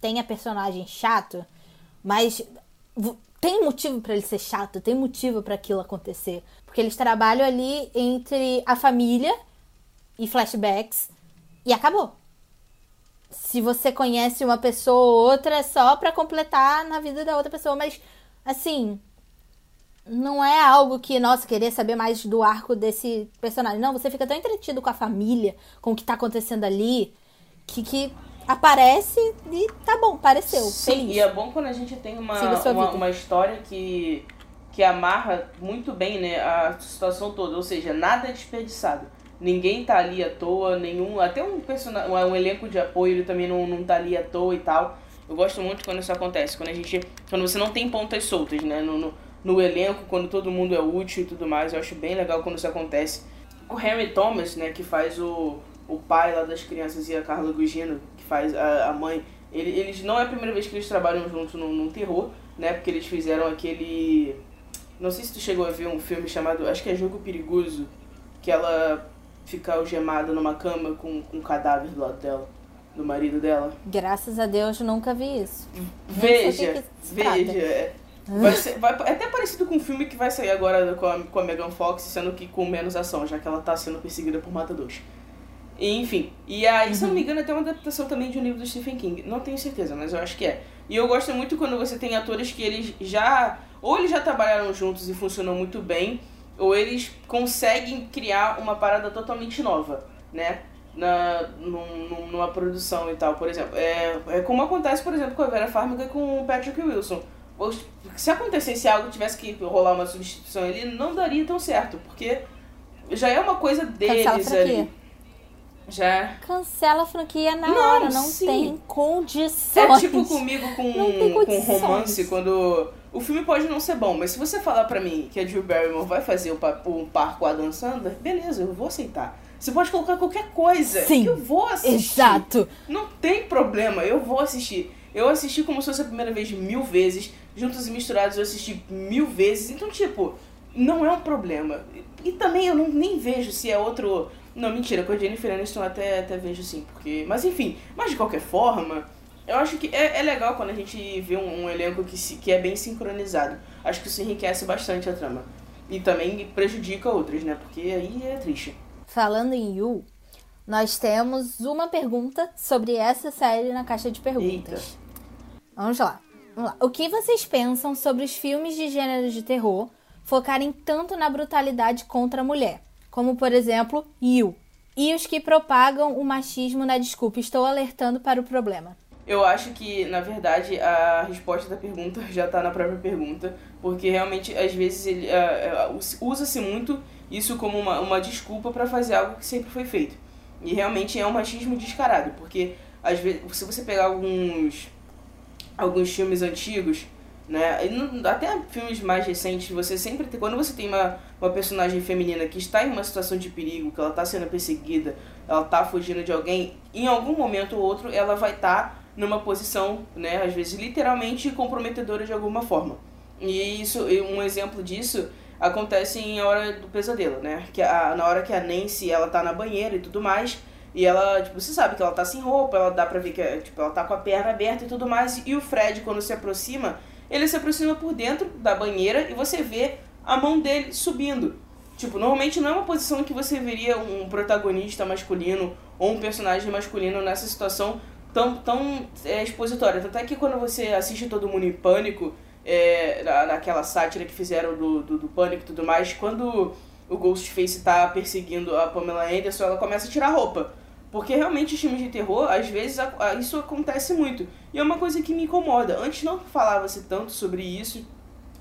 Speaker 1: tenha personagem chato, mas tem motivo pra ele ser chato, tem motivo pra aquilo acontecer, porque eles trabalham ali entre a família e flashbacks e acabou. se você conhece uma pessoa ou outra, é só pra completar na vida da outra pessoa. Mas, assim, não é algo que, nossa, querer saber mais do arco desse personagem. Não, você fica tão entretido com a família, com o que tá acontecendo ali, que, que aparece e tá bom, apareceu.
Speaker 2: Sim,
Speaker 1: feliz.
Speaker 2: e é bom quando a gente tem uma, uma, uma história que, que amarra muito bem né, a situação toda, ou seja, nada é desperdiçado. Ninguém tá ali à toa, nenhum. Até um personagem, um elenco de apoio ele também não, não tá ali à toa e tal. Eu gosto muito quando isso acontece, quando a gente. Quando você não tem pontas soltas, né? No, no, no elenco, quando todo mundo é útil e tudo mais. Eu acho bem legal quando isso acontece. O Henry Thomas, né, que faz o, o pai lá das crianças e a Carla Gugino, que faz a, a mãe, ele, eles não é a primeira vez que eles trabalham juntos num, num terror, né? Porque eles fizeram aquele. Não sei se tu chegou a ver um filme chamado. Acho que é Jogo Perigoso. Que ela fica algemada numa cama com, com um cadáver do lado dela. Do marido dela.
Speaker 1: Graças a Deus, nunca vi isso.
Speaker 2: Veja, veja. é. Vai ser, vai, é até parecido com um filme que vai sair agora com a, com a Megan Fox, sendo que com menos ação, já que ela tá sendo perseguida por matadores. E, enfim, e aí, se eu não me engano, é até uma adaptação também de um livro do Stephen King. Não tenho certeza, mas eu acho que é. E eu gosto muito quando você tem atores que eles já. Ou eles já trabalharam juntos e funcionam muito bem, ou eles conseguem criar uma parada totalmente nova, né? Na, num- numa produção e tal, por exemplo. É, é como acontece, por exemplo, com a Vera Farmiga e com o Patrick Wilson. Se acontecesse algo, tivesse que rolar uma substituição ali, não daria tão certo, porque já é uma coisa deles
Speaker 1: Cancela
Speaker 2: ali. Já.
Speaker 1: Cancela a franquia na
Speaker 2: Não,
Speaker 1: hora, não
Speaker 2: sim.
Speaker 1: tem condições.
Speaker 2: É tipo comigo com, com romance, quando. O filme pode não ser bom, mas se você falar pra mim que a Drew Barrymore vai fazer o par com a Dan Sandler, beleza, eu vou aceitar. Você pode colocar qualquer coisa
Speaker 1: Sim.
Speaker 2: que eu vou assistir.
Speaker 1: Exato.
Speaker 2: Não tem problema, eu vou assistir. Eu assisti como se fosse a primeira vez mil vezes, juntos e misturados eu assisti mil vezes, então, tipo, não é um problema. E, também eu não, nem vejo se é outro. Não, mentira, com a Jennifer Aniston até, até vejo sim, porque. Mas enfim, mas de qualquer forma, eu acho que é, é legal quando a gente vê um, um elenco que, se, que é bem sincronizado. Acho que isso enriquece bastante a trama. E também prejudica outras, né? Porque aí é triste.
Speaker 1: Falando em Yu, nós temos uma pergunta sobre essa série na caixa de perguntas. Vamos lá. O que vocês pensam sobre os filmes de gênero de terror focarem tanto na brutalidade contra a mulher? Como, por exemplo, Yu. E os que propagam o machismo na desculpa, estou alertando para o problema.
Speaker 2: Eu acho que, na verdade, a resposta da pergunta já tá na própria pergunta, porque realmente, às vezes, ele us- usa-se muito isso como uma, uma desculpa pra fazer algo que sempre foi feito. E realmente é um machismo descarado, porque, às vezes, se você pegar alguns, alguns filmes antigos, né, até filmes mais recentes, você sempre tem, quando você tem uma, uma personagem feminina que está em uma situação de perigo, que ela está sendo perseguida, ela tá fugindo de alguém, em algum momento ou outro ela vai estar numa posição, né, às vezes literalmente comprometedora de alguma forma. E isso, um exemplo disso acontece em A Hora do Pesadelo, né? Que a, na hora que a Nancy, ela tá na banheira e tudo mais, e ela, tipo, você sabe que ela tá sem roupa, ela dá pra ver que, tipo, ela tá com a perna aberta e tudo mais, e o Fred, quando se aproxima, ele se aproxima por dentro da banheira e você vê a mão dele subindo. Tipo, normalmente não é uma posição que você veria um protagonista masculino ou um personagem masculino nessa situação tão, tão é, expositória. Tanto é que quando você assiste Todo Mundo em Pânico, é, na, naquela sátira que fizeram do, do, do Pânico e tudo mais, quando o Ghostface tá perseguindo a Pamela Anderson, ela começa a tirar roupa. Porque realmente os filmes de terror, às vezes isso acontece muito. E é uma coisa que me incomoda. Antes não falava-se tanto sobre isso,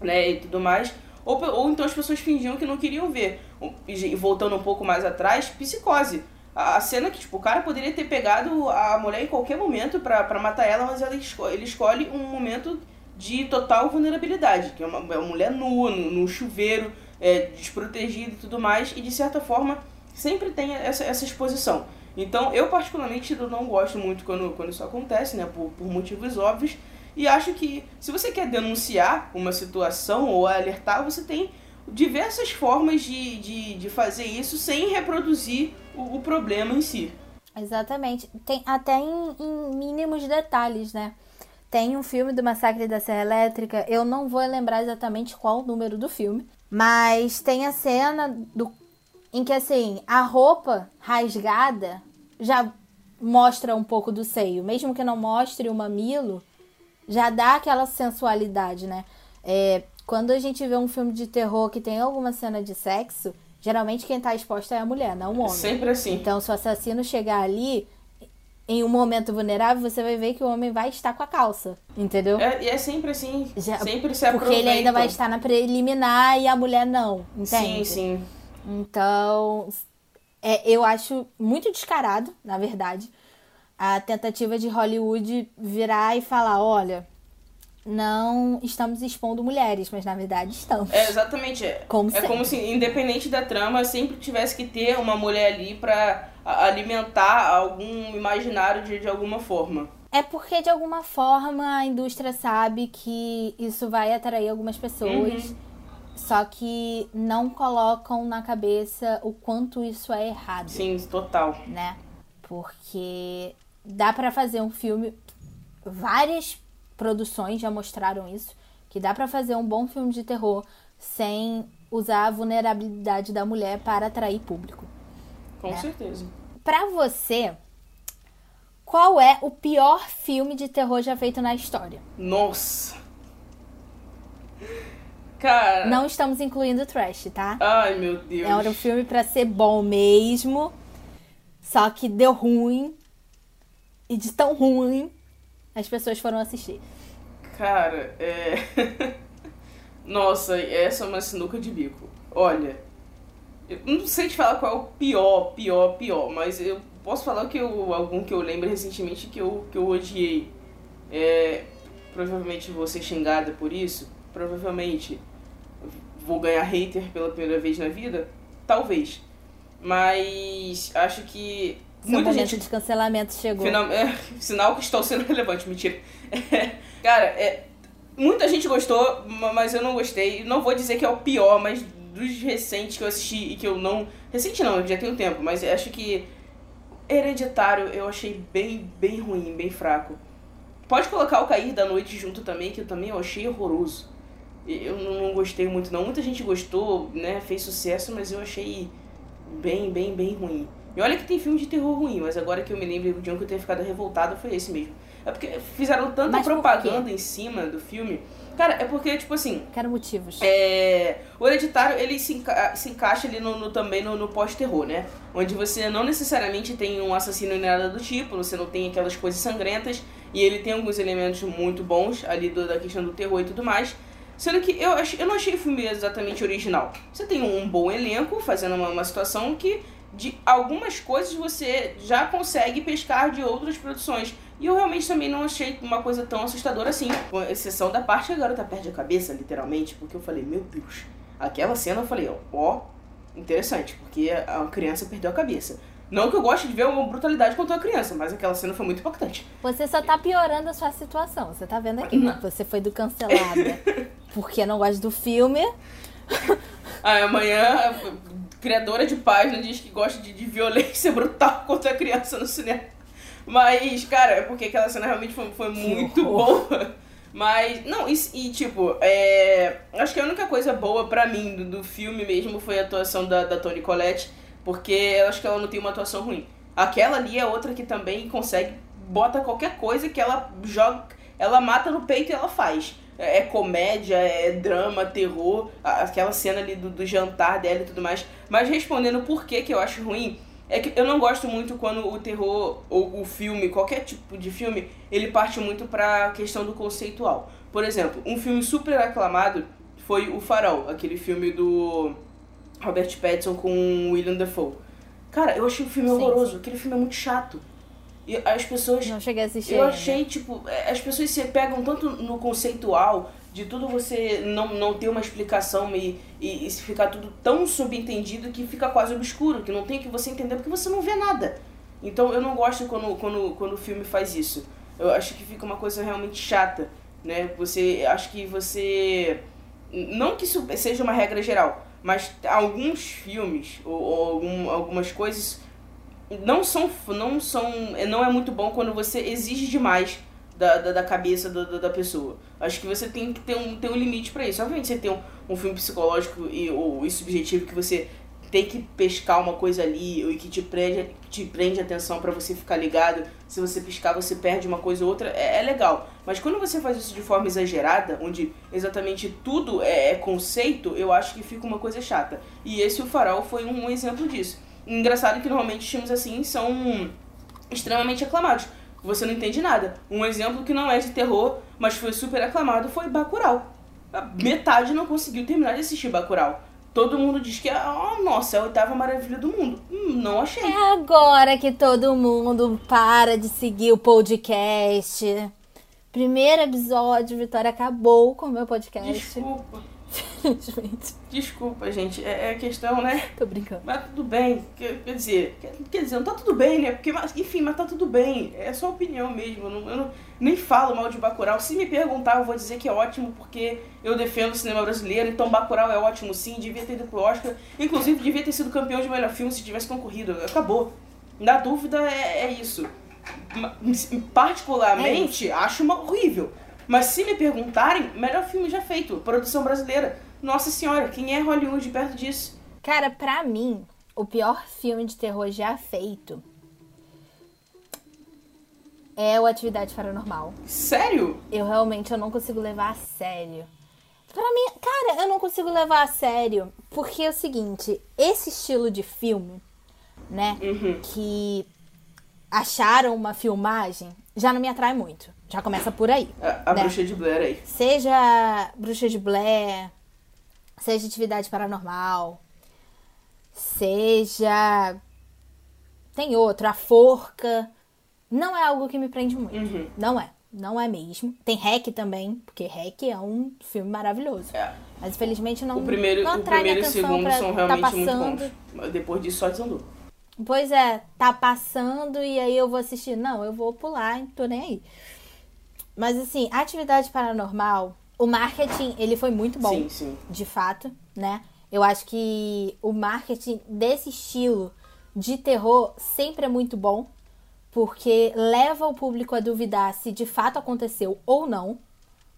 Speaker 2: né, e tudo mais. Ou, ou então as pessoas fingiam que não queriam ver. E voltando um pouco mais atrás, psicose. A cena que, tipo, o cara poderia ter pegado a mulher em qualquer momento pra matar ela, mas ela esco- ele escolhe um momento de total vulnerabilidade, que é uma, é uma mulher nua, no, no chuveiro, é, desprotegida e tudo mais, e de certa forma sempre tem essa, essa exposição. Então, eu particularmente não gosto muito quando, quando isso acontece, né, por, por motivos óbvios, e acho que se você quer denunciar uma situação ou alertar, você tem diversas formas de, de, de fazer isso sem reproduzir o, o problema em si.
Speaker 1: Exatamente. Tem até em, em mínimos detalhes, né? Tem um filme do Massacre da Serra Elétrica, eu não vou lembrar exatamente qual o número do filme, mas tem a cena do em que assim, a roupa rasgada já mostra um pouco do seio. Mesmo que não mostre o mamilo, já dá aquela sensualidade, né? É, quando a gente vê um filme de terror que tem alguma cena de sexo, geralmente quem tá exposta é a mulher, não o homem.
Speaker 2: Sempre assim.
Speaker 1: Então, se o assassino chegar ali, em um momento vulnerável, você vai ver que o homem vai estar com a calça, entendeu?
Speaker 2: É, e é sempre assim.
Speaker 1: Já-
Speaker 2: sempre se
Speaker 1: Porque ele ainda vai estar na preliminar e a mulher não, entende?
Speaker 2: Sim, sim.
Speaker 1: Então, é, eu acho muito descarado, na verdade, a tentativa de Hollywood virar e falar: olha, não estamos expondo mulheres, mas na verdade estamos.
Speaker 2: É, exatamente. É,
Speaker 1: Como
Speaker 2: é
Speaker 1: sempre.
Speaker 2: como se, independente da trama, sempre tivesse que ter uma mulher ali pra a- alimentar algum imaginário de, de alguma forma.
Speaker 1: É porque, de alguma forma, a indústria sabe que isso vai atrair algumas pessoas.
Speaker 2: Uhum.
Speaker 1: Só que não colocam na cabeça o quanto isso é errado.
Speaker 2: Sim, total.
Speaker 1: né? Porque dá pra fazer um filme, várias produções já mostraram isso, que dá pra fazer um bom filme de terror sem usar a vulnerabilidade da mulher para atrair público.
Speaker 2: Com
Speaker 1: É.
Speaker 2: certeza.
Speaker 1: Pra você, qual é o pior filme de terror já feito na história?
Speaker 2: Nossa. Cara.
Speaker 1: Não estamos incluindo trash, tá?
Speaker 2: Ai, meu Deus.
Speaker 1: Era um filme pra ser bom mesmo, só que deu ruim. E de tão ruim, as pessoas foram assistir.
Speaker 2: Cara, é. Nossa, essa é uma sinuca de bico. Olha, eu não sei te falar qual é o pior, pior, pior, mas eu posso falar que eu, algum que eu lembro recentemente que eu, que eu odiei. É, provavelmente vou ser xingada por isso, provavelmente vou ganhar hater pela primeira vez na vida, talvez. Mas acho que
Speaker 1: Seu
Speaker 2: muita
Speaker 1: momento
Speaker 2: gente
Speaker 1: de cancelamento chegou.
Speaker 2: Final- é, sinal que estou sendo relevante, mentira. É, cara, é, muita gente gostou, ma- mas eu não gostei. Não vou dizer que é o pior, mas dos recentes que eu assisti e que eu não. Recente não, já tem um tempo, mas acho que Hereditário eu achei bem, bem ruim, bem fraco. Pode colocar o Cair da Noite junto também, que eu também achei horroroso. Eu não gostei muito, não. Muita gente gostou, né? Fez sucesso, mas eu achei bem, bem, bem ruim. E olha que tem filme de terror ruim, mas agora que eu me lembro de um que eu tenha ficado revoltado foi esse mesmo. É porque fizeram tanta
Speaker 1: Mas
Speaker 2: propaganda em cima do filme. Cara, é porque, tipo assim,
Speaker 1: Quero motivos.
Speaker 2: é, o Hereditário, ele se, enca- se encaixa ali no, no- também no, no pós-terror, né? Onde você não necessariamente tem um assassino nem nada do tipo, você não tem aquelas coisas sangrentas, e ele tem alguns elementos muito bons ali do- da questão do terror e tudo mais. Sendo que eu, ach- eu não achei o filme exatamente original. Você tem um bom elenco fazendo uma, uma situação que de algumas coisas você já consegue pescar de outras produções. E eu realmente também não achei uma coisa tão assustadora assim. Com exceção da parte que a garota perde a cabeça, literalmente. Porque eu falei, meu Deus. Aquela cena eu falei, ó, ó, interessante. Porque a criança perdeu a cabeça. Não que eu goste de ver uma brutalidade contra a criança, mas aquela cena foi muito impactante.
Speaker 1: Você só tá piorando a sua situação. Você tá vendo aqui, né? Você foi do cancelada porque não gosta do filme.
Speaker 2: Aí amanhã, a criadora de página diz que gosta de, de violência brutal contra a criança no cinema. Mas, cara, é porque aquela cena realmente foi, foi muito boa. Mas, não, e, e, tipo, é, acho que a única coisa boa pra mim do, do filme mesmo foi a atuação da, da Toni Collette, porque eu acho que ela não tem uma atuação ruim. Aquela ali é outra que também consegue, bota qualquer coisa que ela joga, ela mata no peito e ela faz. É, é comédia, é drama, terror, aquela cena ali do, do jantar dela e tudo mais. Mas respondendo por que que eu acho ruim, é que eu não gosto muito quando o terror ou o filme, qualquer tipo de filme, ele parte muito pra questão do conceitual. Por exemplo, um filme super aclamado foi O Farol, aquele filme do Robert Pattinson com William Dafoe. Cara, eu achei o filme
Speaker 1: Sim,
Speaker 2: horroroso, aquele filme é muito chato. E as pessoas
Speaker 1: Não cheguei a assistir.
Speaker 2: eu
Speaker 1: ainda.
Speaker 2: achei, tipo, é, as pessoas se pegam tanto no conceitual, de tudo você não, não ter uma explicação e, e, e ficar tudo tão subentendido que fica quase obscuro, que não tem o que você entender porque você não vê nada. Então eu não gosto quando, quando, quando o filme faz isso. Eu acho que fica uma coisa realmente chata, né? Você, acho que você... Não que isso seja uma regra geral, mas alguns filmes ou, ou algum, algumas coisas não são não são não é muito bom quando você exige demais da, da, da cabeça do- da pessoa. Acho que você tem que ter um ter um limite pra isso. Obviamente você tem um, um filme psicológico e ou e subjetivo que você tem que pescar uma coisa ali e que te prende, te prende atenção para você ficar ligado. Se você piscar, você perde uma coisa ou outra, é, é, legal. Mas quando você faz isso de forma exagerada, onde exatamente tudo é, é, conceito, eu acho que fica uma coisa chata. E esse O Farol foi um, um exemplo disso. Engraçado que normalmente filmes assim são extremamente aclamados. Você não entende nada. Um exemplo que não é de terror, mas foi super aclamado, foi Bacurau. A metade não conseguiu terminar de assistir Bacurau. Todo mundo diz que é, oh, nossa, é a oitava maravilha do mundo. Hum, não achei.
Speaker 1: É agora que todo mundo para de seguir o podcast. Primeiro episódio, Vitória acabou com o meu podcast.
Speaker 2: Desculpa. Desculpa, gente. É, é questão, né?
Speaker 1: Tô brincando.
Speaker 2: Mas tudo bem. Quer, quer dizer, quer, quer, dizer, não tá tudo bem, né? Porque, mas, enfim, mas tá tudo bem. É só opinião mesmo. Eu, não, eu não, nem falo mal de Bacurau. Se me perguntar, eu vou dizer que é ótimo porque eu defendo o cinema brasileiro. Então Bacurau é ótimo sim. Devia ter ido pro Oscar. Inclusive, devia ter sido campeão de melhor filme se tivesse concorrido. Acabou. Na dúvida, é, é isso. Particularmente, é isso. acho uma horrível. Mas se me perguntarem, melhor filme já feito. Produção brasileira. Nossa senhora, quem é Hollywood perto disso?
Speaker 1: Cara, pra mim, o pior filme de terror já feito é o Atividade Paranormal.
Speaker 2: Sério?
Speaker 1: Eu realmente eu não consigo levar a sério. Pra mim, cara, eu não consigo levar a sério. Porque é o seguinte, esse estilo de filme, né?
Speaker 2: Uhum.
Speaker 1: Que acharam uma filmagem, já não me atrai muito. Já começa por aí.
Speaker 2: A, a
Speaker 1: né?
Speaker 2: Bruxa de Blair aí.
Speaker 1: Seja Bruxa de Blair, seja atividade paranormal, seja. Tem outro, a forca. Não é algo que me prende muito.
Speaker 2: Uhum.
Speaker 1: Não é. Não é mesmo. Tem Hack também, porque Hack é um filme maravilhoso.
Speaker 2: É.
Speaker 1: Mas infelizmente não.
Speaker 2: O primeiro,
Speaker 1: não
Speaker 2: o primeiro e o segundo são
Speaker 1: tá
Speaker 2: realmente
Speaker 1: passando.
Speaker 2: muito bons. Depois disso só desandou.
Speaker 1: Pois é, tá passando e aí eu vou assistir. Não, eu vou pular, não tô nem aí. Mas assim, atividade paranormal, o marketing, ele foi muito bom.
Speaker 2: Sim, sim.
Speaker 1: De fato, né? Eu acho que o marketing desse estilo de terror sempre é muito bom, porque leva o público a duvidar se de fato aconteceu ou não,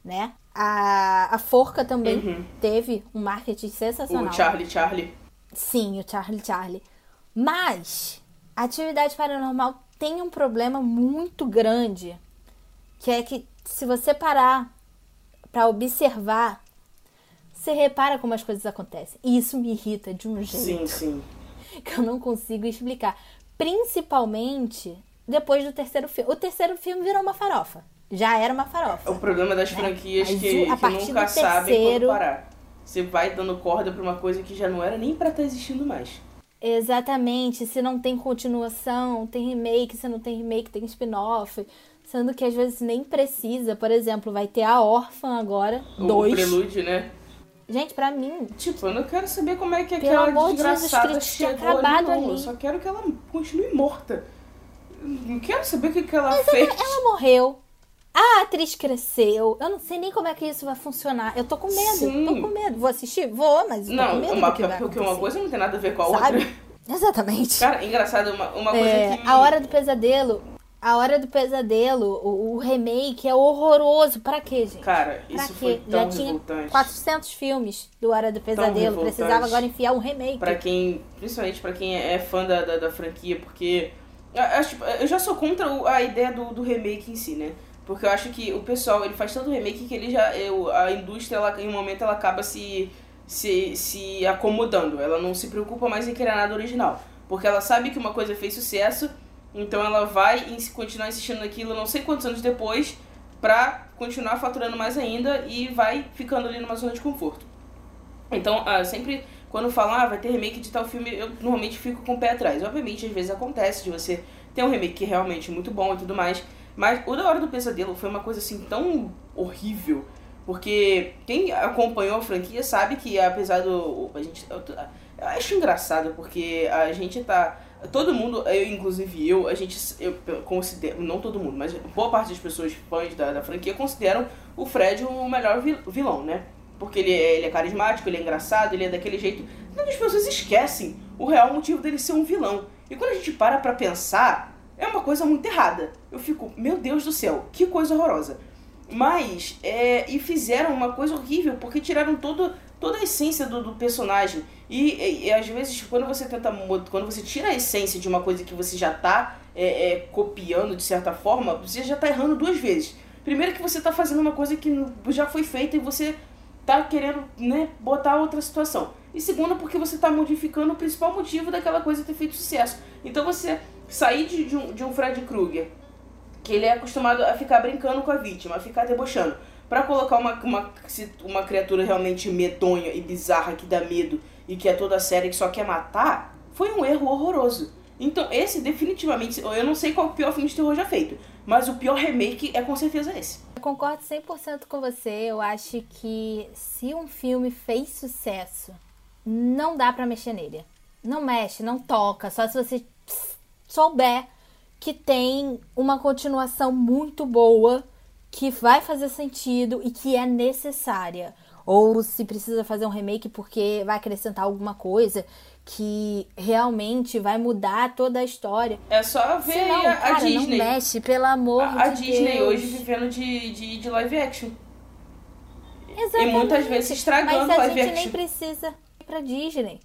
Speaker 1: né? A, a Forca também
Speaker 2: Uhum.
Speaker 1: teve um marketing sensacional.
Speaker 2: O Charlie Charlie.
Speaker 1: Sim, o Charlie Charlie. Mas a atividade paranormal tem um problema muito grande, que é que se você parar para observar, você repara como as coisas acontecem. E isso me irrita de um jeito
Speaker 2: Sim, sim.
Speaker 1: que eu não consigo explicar. Principalmente depois do terceiro filme. O terceiro filme virou uma farofa. Já era uma farofa.
Speaker 2: É o problema das franquias
Speaker 1: Mas
Speaker 2: que,
Speaker 1: a
Speaker 2: que nunca sabem
Speaker 1: terceiro-
Speaker 2: quando parar. Você vai dando corda pra uma coisa que já não era nem pra estar existindo mais.
Speaker 1: Exatamente. Se não tem continuação, tem remake. Se não tem remake, tem spin-off. Sendo que às vezes nem precisa. Por exemplo, vai ter a Órfã agora.
Speaker 2: O
Speaker 1: dois.
Speaker 2: prelúdio, né?
Speaker 1: Gente, pra mim,
Speaker 2: Tipo, eu não quero saber como é que
Speaker 1: Pelo
Speaker 2: aquela
Speaker 1: amor de Jesus
Speaker 2: desgraçada
Speaker 1: Cristo, tinha
Speaker 2: chegou ali,
Speaker 1: acabado
Speaker 2: não.
Speaker 1: ali.
Speaker 2: Eu só quero que ela continue morta. Não quero saber o que, que ela fez.
Speaker 1: ela morreu. A atriz cresceu. Eu não sei nem como é que isso vai funcionar. Eu tô com medo.
Speaker 2: Sim.
Speaker 1: Tô com medo. Vou assistir? Vou, mas tô com
Speaker 2: Não,
Speaker 1: medo
Speaker 2: uma,
Speaker 1: que vai
Speaker 2: porque uma coisa não tem nada a ver com a
Speaker 1: Sabe?
Speaker 2: outra.
Speaker 1: Exatamente.
Speaker 2: Cara, engraçado, uma, uma coisa
Speaker 1: É,
Speaker 2: que.
Speaker 1: a Hora do Pesadelo. A Hora do Pesadelo, o, o remake é horroroso. Pra quê, gente?
Speaker 2: Cara,
Speaker 1: Pra
Speaker 2: isso
Speaker 1: quê?
Speaker 2: foi
Speaker 1: Já
Speaker 2: tão
Speaker 1: tinha
Speaker 2: revoltante.
Speaker 1: 400 filmes do Hora do Pesadelo. Precisava agora enfiar um remake.
Speaker 2: Pra quem, principalmente pra quem é fã da, da, da franquia, porque eu, eu já sou contra a ideia do, do remake em si, né? Porque eu acho que o pessoal, ele faz tanto remake que ele já, eu, a indústria, ela, em um momento, ela acaba se, se, se acomodando. Ela não se preocupa mais em criar nada original. Porque ela sabe que uma coisa fez sucesso, então ela vai continuar insistindo naquilo não sei quantos anos depois pra continuar faturando mais ainda e vai ficando ali numa zona de conforto. Então, ah, sempre quando falam, ah, vai ter remake de tal filme, eu normalmente fico com o pé atrás. Obviamente, às vezes acontece de você ter um remake que é realmente muito bom e tudo mais. Mas o da Hora do Pesadelo foi uma coisa assim tão horrível. Porque quem acompanhou a franquia sabe que apesar do. A gente, eu acho engraçado porque a gente tá. Todo mundo, eu inclusive eu, a gente eu considero, não todo mundo, mas boa parte das pessoas fãs da, da franquia consideram o Fred o melhor vi- vilão, né? Porque ele é, ele é carismático, ele é engraçado, ele é daquele jeito. Então as pessoas esquecem o real motivo dele ser um vilão. E quando a gente para pra pensar, é uma coisa muito errada. Eu fico, meu Deus do céu, que coisa horrorosa. Mas, é, e fizeram uma coisa horrível, porque tiraram todo, toda a essência do, do personagem. E, e, e, às vezes, quando você tenta. Quando você tira a essência de uma coisa que você já tá é, é, copiando de certa forma, você já tá errando duas vezes. Primeiro que você tá fazendo uma coisa que já foi feita e você tá querendo né, botar outra situação. E segundo, porque você tá modificando o principal motivo daquela coisa ter feito sucesso. Então você sair de, de, um, de um Fred Krueger, que ele é acostumado a ficar brincando com a vítima, a ficar debochando, para colocar uma, uma, uma criatura realmente medonha e bizarra que dá medo e que é toda séria que só quer matar, foi um erro horroroso. Então, esse definitivamente, eu não sei qual o pior filme de terror já feito, mas o pior remake é com certeza esse.
Speaker 1: Eu concordo 100% com você. Eu acho que se um filme fez sucesso, não dá para mexer nele. Não mexe, não toca, só se você souber que tem uma continuação muito boa, que vai fazer sentido e que é necessária. Ou se precisa fazer um remake porque vai acrescentar alguma coisa que realmente vai mudar toda a história.
Speaker 2: É só ver Senão, a,
Speaker 1: cara,
Speaker 2: Disney.
Speaker 1: Não mexe, pelo amor
Speaker 2: a,
Speaker 1: de
Speaker 2: Deus. A Disney hoje vivendo de, de, de live action.
Speaker 1: Exatamente.
Speaker 2: E muitas vezes estragando
Speaker 1: Mas a
Speaker 2: live
Speaker 1: gente
Speaker 2: action.
Speaker 1: nem precisa ir pra Disney.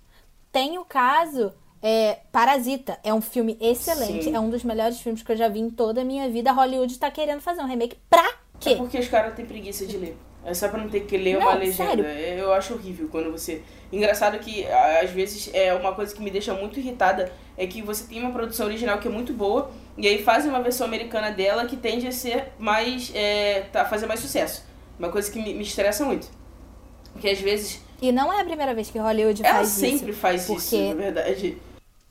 Speaker 1: Tem o caso é, Parasita. É um filme excelente.
Speaker 2: Sim.
Speaker 1: É um dos melhores filmes que eu já vi em toda a minha vida. Hollywood tá querendo fazer um remake pra quê?
Speaker 2: É porque os caras têm preguiça de ler. É só pra não ter que ler
Speaker 1: Não,
Speaker 2: uma legenda.
Speaker 1: sério.
Speaker 2: Eu acho horrível quando você. Engraçado que às vezes é uma coisa que me deixa muito irritada é que você tem uma produção original que é muito boa e aí fazem uma versão americana dela que tende a ser mais. É, tá, fazer mais sucesso. Uma coisa que me, me estressa muito. Porque às vezes.
Speaker 1: E não é a primeira vez que Hollywood
Speaker 2: Ela
Speaker 1: faz
Speaker 2: sempre
Speaker 1: isso.
Speaker 2: faz
Speaker 1: porque
Speaker 2: isso, na verdade.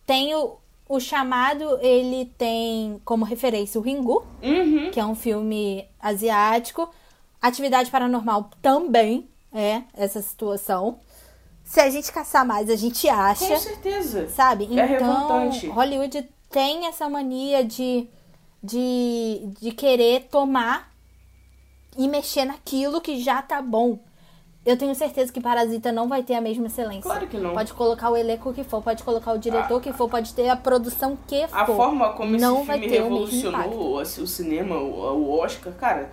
Speaker 1: Tem o, o chamado, ele tem como referência o Ringu,
Speaker 2: Uhum.
Speaker 1: que é um filme asiático. Atividade Paranormal também é essa situação. Se a gente caçar mais, a gente acha,
Speaker 2: Com certeza.
Speaker 1: sabe?
Speaker 2: É
Speaker 1: Então,
Speaker 2: revoltante.
Speaker 1: Hollywood tem essa mania de, de, de querer tomar e mexer naquilo que já tá bom. Eu tenho certeza que Parasita não vai ter a mesma excelência.
Speaker 2: Claro que não.
Speaker 1: Pode colocar o elenco que for, pode colocar o diretor que for, pode ter a produção que for.
Speaker 2: A forma como
Speaker 1: não
Speaker 2: esse filme
Speaker 1: ter o
Speaker 2: revolucionou o, o cinema, o, o Oscar, cara,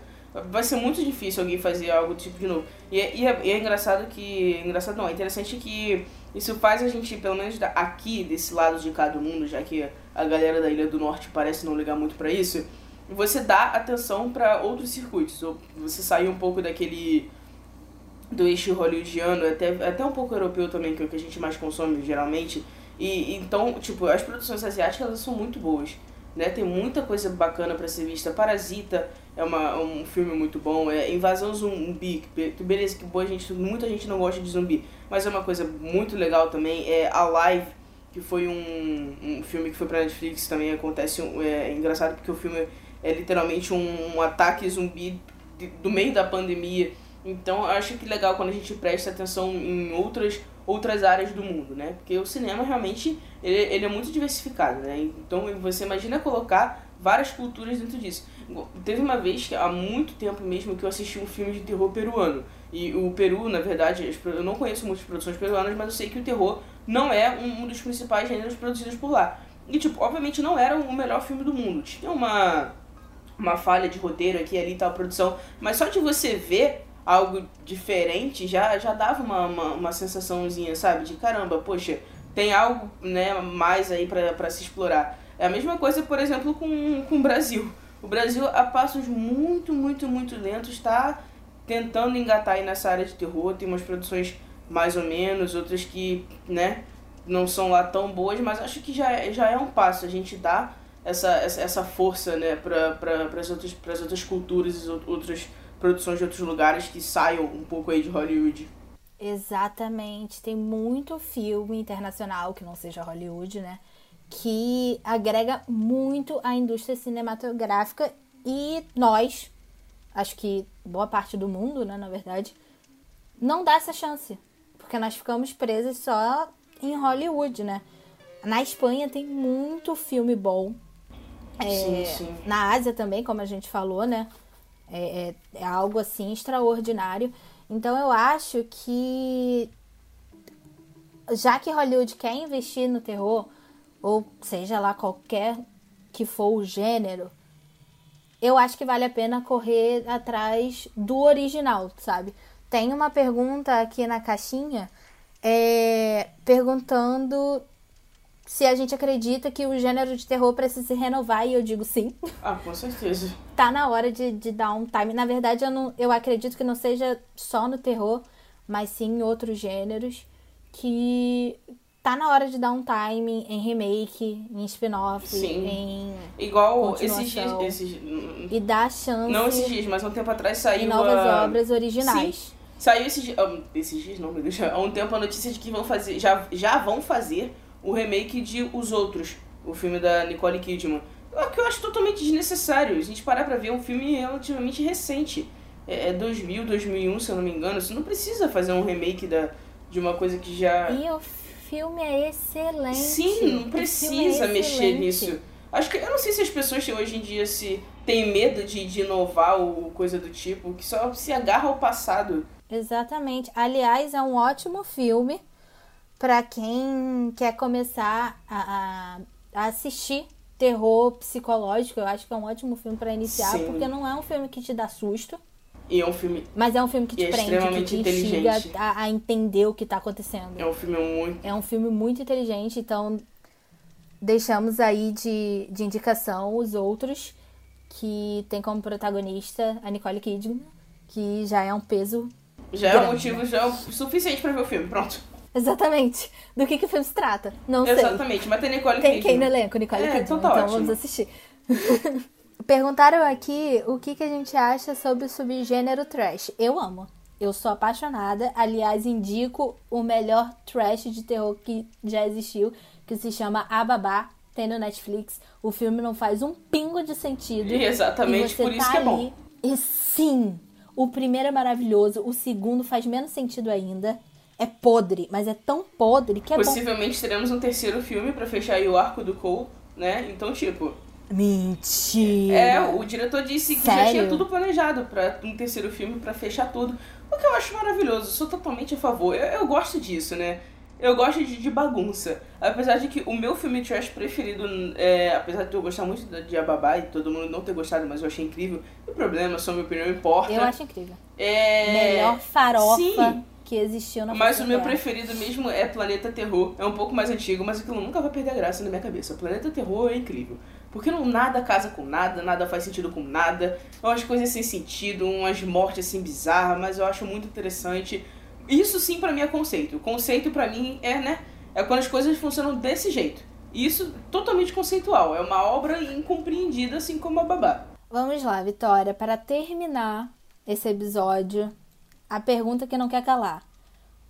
Speaker 2: vai ser muito difícil alguém fazer algo do tipo de novo. E, é- e é, e é engraçado que. Engraçado não, é interessante que isso faz a gente, pelo menos aqui, desse lado de cada mundo, já que a galera da Ilha do Norte parece não ligar muito pra isso, você dá atenção pra outros circuitos. Ou você sair um pouco daquele do eixo hollywoodiano, até, até um pouco europeu também, que é o que a gente mais consome geralmente. E então, tipo, as produções asiáticas elas são muito boas, né? Tem muita coisa bacana pra ser vista. Parasita é uma, um filme muito bom, é Invasão Zumbi, que be- beleza que boa gente, muita gente não gosta de zumbi, mas é uma coisa muito legal também. É Alive, que foi um, um filme que foi pra Netflix, também acontece, um, é, engraçado porque o filme é literalmente um, um ataque zumbi de- do meio da pandemia. Então eu acho que legal quando a gente presta atenção em outras, outras áreas do mundo, né? Porque o cinema realmente ele, ele é muito diversificado, né? Então você imagina colocar várias culturas dentro disso. Teve uma vez, há muito tempo mesmo, que eu assisti um filme de terror peruano. E o Peru, na verdade, eu não conheço muitas produções peruanas, mas eu sei que o terror não é um, um dos principais gêneros produzidos por lá. E, tipo, obviamente não era o melhor filme do mundo. Tinha uma, uma falha de roteiro aqui e ali e tal, produção. Mas só de você ver algo diferente já, já dava uma, uma, uma sensaçãozinha, sabe? De caramba, poxa, tem algo né, mais aí pra se explorar. É a mesma coisa, por exemplo, com, com o Brasil. O Brasil, a passos muito, muito, muito lentos, está tentando engatar aí nessa área de terror. Tem umas produções mais ou menos, outras que, né, não são lá tão boas, mas acho que já, é- já é um passo a gente dar essa, essa, essa força, né, para pra, as outras, outras culturas e out- outras produções de outros lugares que saiam um pouco aí de Hollywood.
Speaker 1: Exatamente. Tem muito filme internacional, que não seja Hollywood, né? Que agrega muito à indústria cinematográfica e nós, acho que boa parte do mundo, né, na verdade, não dá essa chance. Porque nós ficamos presos só em Hollywood, né? Na Espanha tem muito filme bom.
Speaker 2: sim, sim.
Speaker 1: Na Ásia também, como a gente falou, né? É, é, é algo assim extraordinário. Então eu acho que já que Hollywood quer investir no terror, ou seja lá qualquer que for o gênero, eu acho que vale a pena correr atrás do original, sabe? Tem uma pergunta aqui na caixinha é, perguntando se a gente acredita que o gênero de terror precisa se renovar, e eu digo sim.
Speaker 2: Ah, com certeza.
Speaker 1: tá na hora de, de dar um time. Na verdade, eu, não, eu acredito que não seja só no terror, mas sim em outros gêneros, que tá na hora de dar um time em remake, em spin-off,
Speaker 2: Sim.
Speaker 1: em.
Speaker 2: Igual esses dias. Esses,
Speaker 1: E dar chance
Speaker 2: não esses dias, mas há um tempo atrás saiu.
Speaker 1: em novas
Speaker 2: a-
Speaker 1: obras originais.
Speaker 2: Saiu esses dias. ah, esses dias não, meu Deus. Há um tempo a notícia de que vão fazer. Já, já vão fazer o remake de Os Outros, o filme da Nicole Kidman. O que eu acho totalmente desnecessário. A gente parar pra ver um filme relativamente recente. É, é 2000, 2001, se eu não me engano. Você não precisa fazer um remake da, de uma coisa que já.
Speaker 1: E o filme é excelente.
Speaker 2: Sim, não
Speaker 1: filme
Speaker 2: precisa
Speaker 1: é
Speaker 2: mexer nisso. Acho que eu não sei se as pessoas hoje em dia se têm medo de, de inovar ou coisa do tipo, que só se agarra ao passado.
Speaker 1: Exatamente. Aliás, é um ótimo filme para quem quer começar a, a- a assistir terror psicológico. Eu acho que é um ótimo filme para iniciar,
Speaker 2: Sim.
Speaker 1: porque não é um filme que te dá susto,
Speaker 2: E é um filme,
Speaker 1: mas é um filme que te
Speaker 2: é
Speaker 1: prende, que te instiga
Speaker 2: inteligente.
Speaker 1: a, a entender o que tá acontecendo.
Speaker 2: é um filme muito.
Speaker 1: É um filme muito inteligente, então deixamos aí de, de indicação os outros que tem como protagonista a Nicole Kidman, que já é um peso
Speaker 2: Já é um
Speaker 1: Grande,
Speaker 2: motivo já é suficiente pra ver o filme, pronto.
Speaker 1: Exatamente. Do que, que o filme se trata? Não sei.
Speaker 2: Exatamente, mas tem Nicole
Speaker 1: Tem quem no elenco? Nicole
Speaker 2: É,
Speaker 1: Kidman.
Speaker 2: então tá
Speaker 1: então vamos assistir. Perguntaram aqui o que, que a gente acha sobre o subgênero trash. Eu amo. Eu sou apaixonada. Aliás, indico o melhor trash de terror que já existiu, que se chama A Babá. Tem no Netflix. O filme não faz um pingo de sentido.
Speaker 2: E exatamente
Speaker 1: E
Speaker 2: por isso
Speaker 1: tá
Speaker 2: que é bom.
Speaker 1: E sim, o primeiro é maravilhoso. O segundo faz menos sentido ainda. É podre, mas é tão podre que é bom.
Speaker 2: Possivelmente teremos um terceiro filme pra fechar aí o arco do Cole, né? Então, tipo,
Speaker 1: Mentira.
Speaker 2: É, o diretor disse que já
Speaker 1: Sério?
Speaker 2: tinha tudo planejado para um terceiro filme pra fechar tudo. O que eu acho maravilhoso, sou totalmente a favor. Eu, eu gosto disso, né? Eu gosto de, de bagunça. Apesar de que o meu filme trash preferido, é, apesar de eu gostar muito de- de Ababá e todo mundo não ter gostado, mas eu achei incrível. O problema, só minha opinião importa.
Speaker 1: Eu acho incrível.
Speaker 2: É...
Speaker 1: Melhor farofa
Speaker 2: Sim,
Speaker 1: que existiu na
Speaker 2: mas o meu preferido mesmo é Planeta Terror. É um pouco mais antigo, mas aquilo nunca vai perder a graça na minha cabeça. Planeta Terror é incrível. Porque não, nada casa com nada, nada faz sentido com nada. É umas coisas sem sentido, umas mortes assim bizarras, mas eu acho muito interessante. Isso sim pra mim é conceito. O conceito pra mim é, né? É quando as coisas funcionam desse jeito. Isso totalmente conceitual. É uma obra incompreendida, assim como a babá.
Speaker 1: Vamos lá, Vitória, para terminar esse episódio, a pergunta que não quer calar.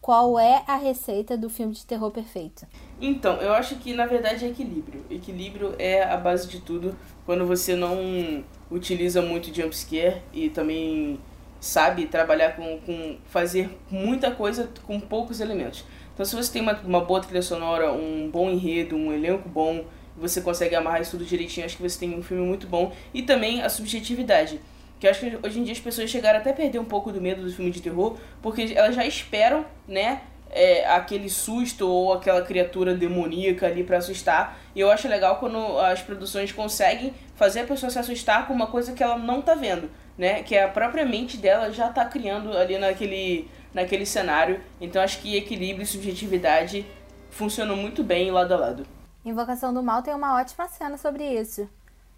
Speaker 1: Qual é a receita do filme de terror perfeito?
Speaker 2: Então, eu acho que na verdade é equilíbrio. Equilíbrio é a base de tudo. Quando você não utiliza muito jumpscare e também sabe trabalhar com, com fazer muita coisa com poucos elementos. Então, se você tem uma, uma boa trilha sonora, um bom enredo, um elenco bom, você consegue amarrar isso tudo direitinho, acho que você tem um filme muito bom. E também a subjetividade. Que eu acho que hoje em dia as pessoas chegaram até a perder um pouco do medo do filme de terror, porque elas já esperam, né, é, aquele susto ou aquela criatura demoníaca ali pra assustar. E eu acho legal quando as produções conseguem fazer a pessoa se assustar com uma coisa que ela não tá vendo, né? Que a própria mente dela já tá criando ali naquele, naquele cenário. Então acho que equilíbrio e subjetividade funcionam muito bem lado a lado.
Speaker 1: Invocação do Mal tem uma ótima cena sobre isso.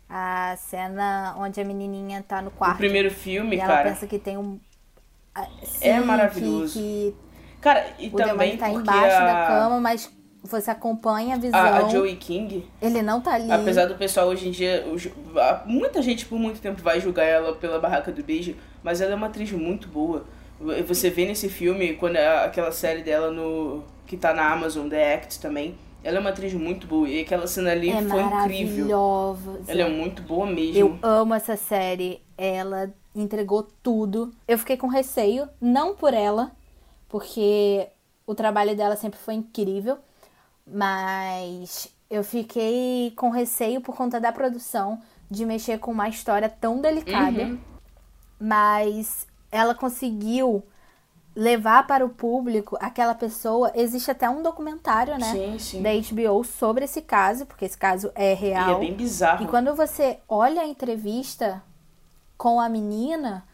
Speaker 1: A cena onde a menininha tá no quarto.
Speaker 2: O primeiro filme,
Speaker 1: e ela
Speaker 2: cara.
Speaker 1: pensa que tem um. a-
Speaker 2: É
Speaker 1: sim,
Speaker 2: maravilhoso.
Speaker 1: Que,
Speaker 2: Cara, e
Speaker 1: que o
Speaker 2: também
Speaker 1: tá embaixo
Speaker 2: a,
Speaker 1: da cama, mas você acompanha a visão.
Speaker 2: a, a Joey King,
Speaker 1: Ele não tá ali.
Speaker 2: Apesar do pessoal hoje em dia. Muita gente por muito tempo vai julgar ela pela barraca do beijo, mas ela é uma atriz muito boa. Você vê nesse filme, quando é aquela série dela no. que tá na Amazon, The Act também. Ela é uma atriz muito boa. E aquela cena ali
Speaker 1: é
Speaker 2: foi incrível. Ela é muito boa mesmo.
Speaker 1: Eu amo essa série. Ela entregou tudo. Eu fiquei com receio, não por ela, porque o trabalho dela sempre foi incrível, mas eu fiquei com receio por conta da produção de mexer com uma história tão delicada.
Speaker 2: Uhum.
Speaker 1: Mas ela conseguiu levar para o público aquela pessoa. Existe até um documentário, né?
Speaker 2: Sim, sim.
Speaker 1: Da HBO sobre esse caso, porque esse caso é
Speaker 2: E
Speaker 1: real.
Speaker 2: é bem bizarro.
Speaker 1: E quando você olha a entrevista com a menina,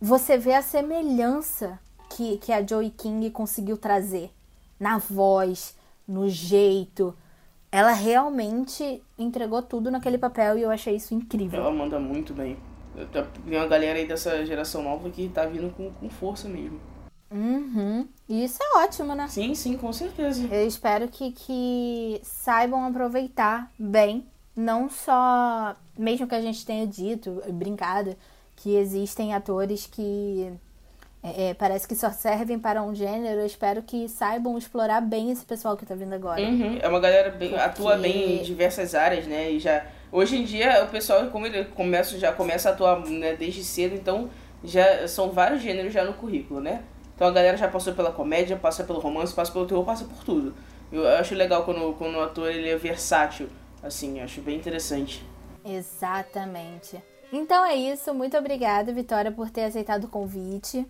Speaker 1: você vê a semelhança que, que a Joey King conseguiu trazer na voz, no jeito. Ela realmente entregou tudo naquele papel e eu achei isso incrível.
Speaker 2: Ela manda muito bem. Tem uma galera aí dessa geração nova que tá vindo com, com força mesmo.
Speaker 1: Uhum. E isso é ótimo, né?
Speaker 2: Sim, sim, com certeza.
Speaker 1: Eu espero que, que saibam aproveitar bem, não só, mesmo que a gente tenha dito, brincado, que existem atores que é, é, parece que só servem para um gênero. Eu espero que saibam explorar bem esse pessoal que tá vindo agora.
Speaker 2: Uhum. É uma galera bem, Porque... atua bem em diversas áreas, né? E já hoje em dia o pessoal como ele começa já começa a atuar né, desde cedo, então já são vários gêneros já no currículo, né? Então a galera já passou pela comédia, passa pelo romance, passa pelo terror, passa por tudo. Eu acho legal quando, quando o ator ele é versátil, assim, acho bem interessante.
Speaker 1: Exatamente. Então é isso, muito obrigada, Vitória, por ter aceitado o convite.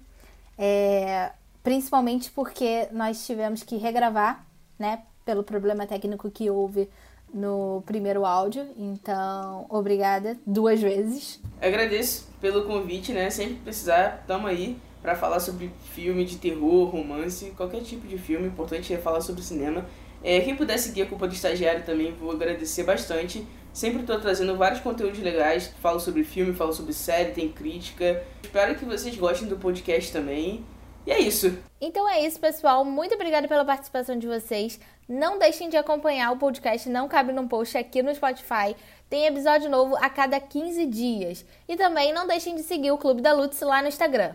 Speaker 1: É, principalmente porque nós tivemos que regravar, né, pelo problema técnico que houve no primeiro áudio. Então, obrigada duas vezes.
Speaker 2: Agradeço pelo convite, né? Sempre precisar, tamo aí para falar sobre filme de terror, romance, qualquer tipo de filme. O importante é falar sobre cinema. É, quem puder seguir a culpa do estagiário também, vou agradecer bastante. Sempre estou trazendo vários conteúdos legais. Falo sobre filme, falo sobre série, tem crítica. Espero que vocês gostem do podcast também. E é isso.
Speaker 1: Então é isso, pessoal. Muito obrigada pela participação de vocês. Não deixem de acompanhar o podcast Não Cabe Num Post aqui no Spotify. Tem episódio novo a cada 15 dias. E também não deixem de seguir o Clube da Lutz lá no Instagram.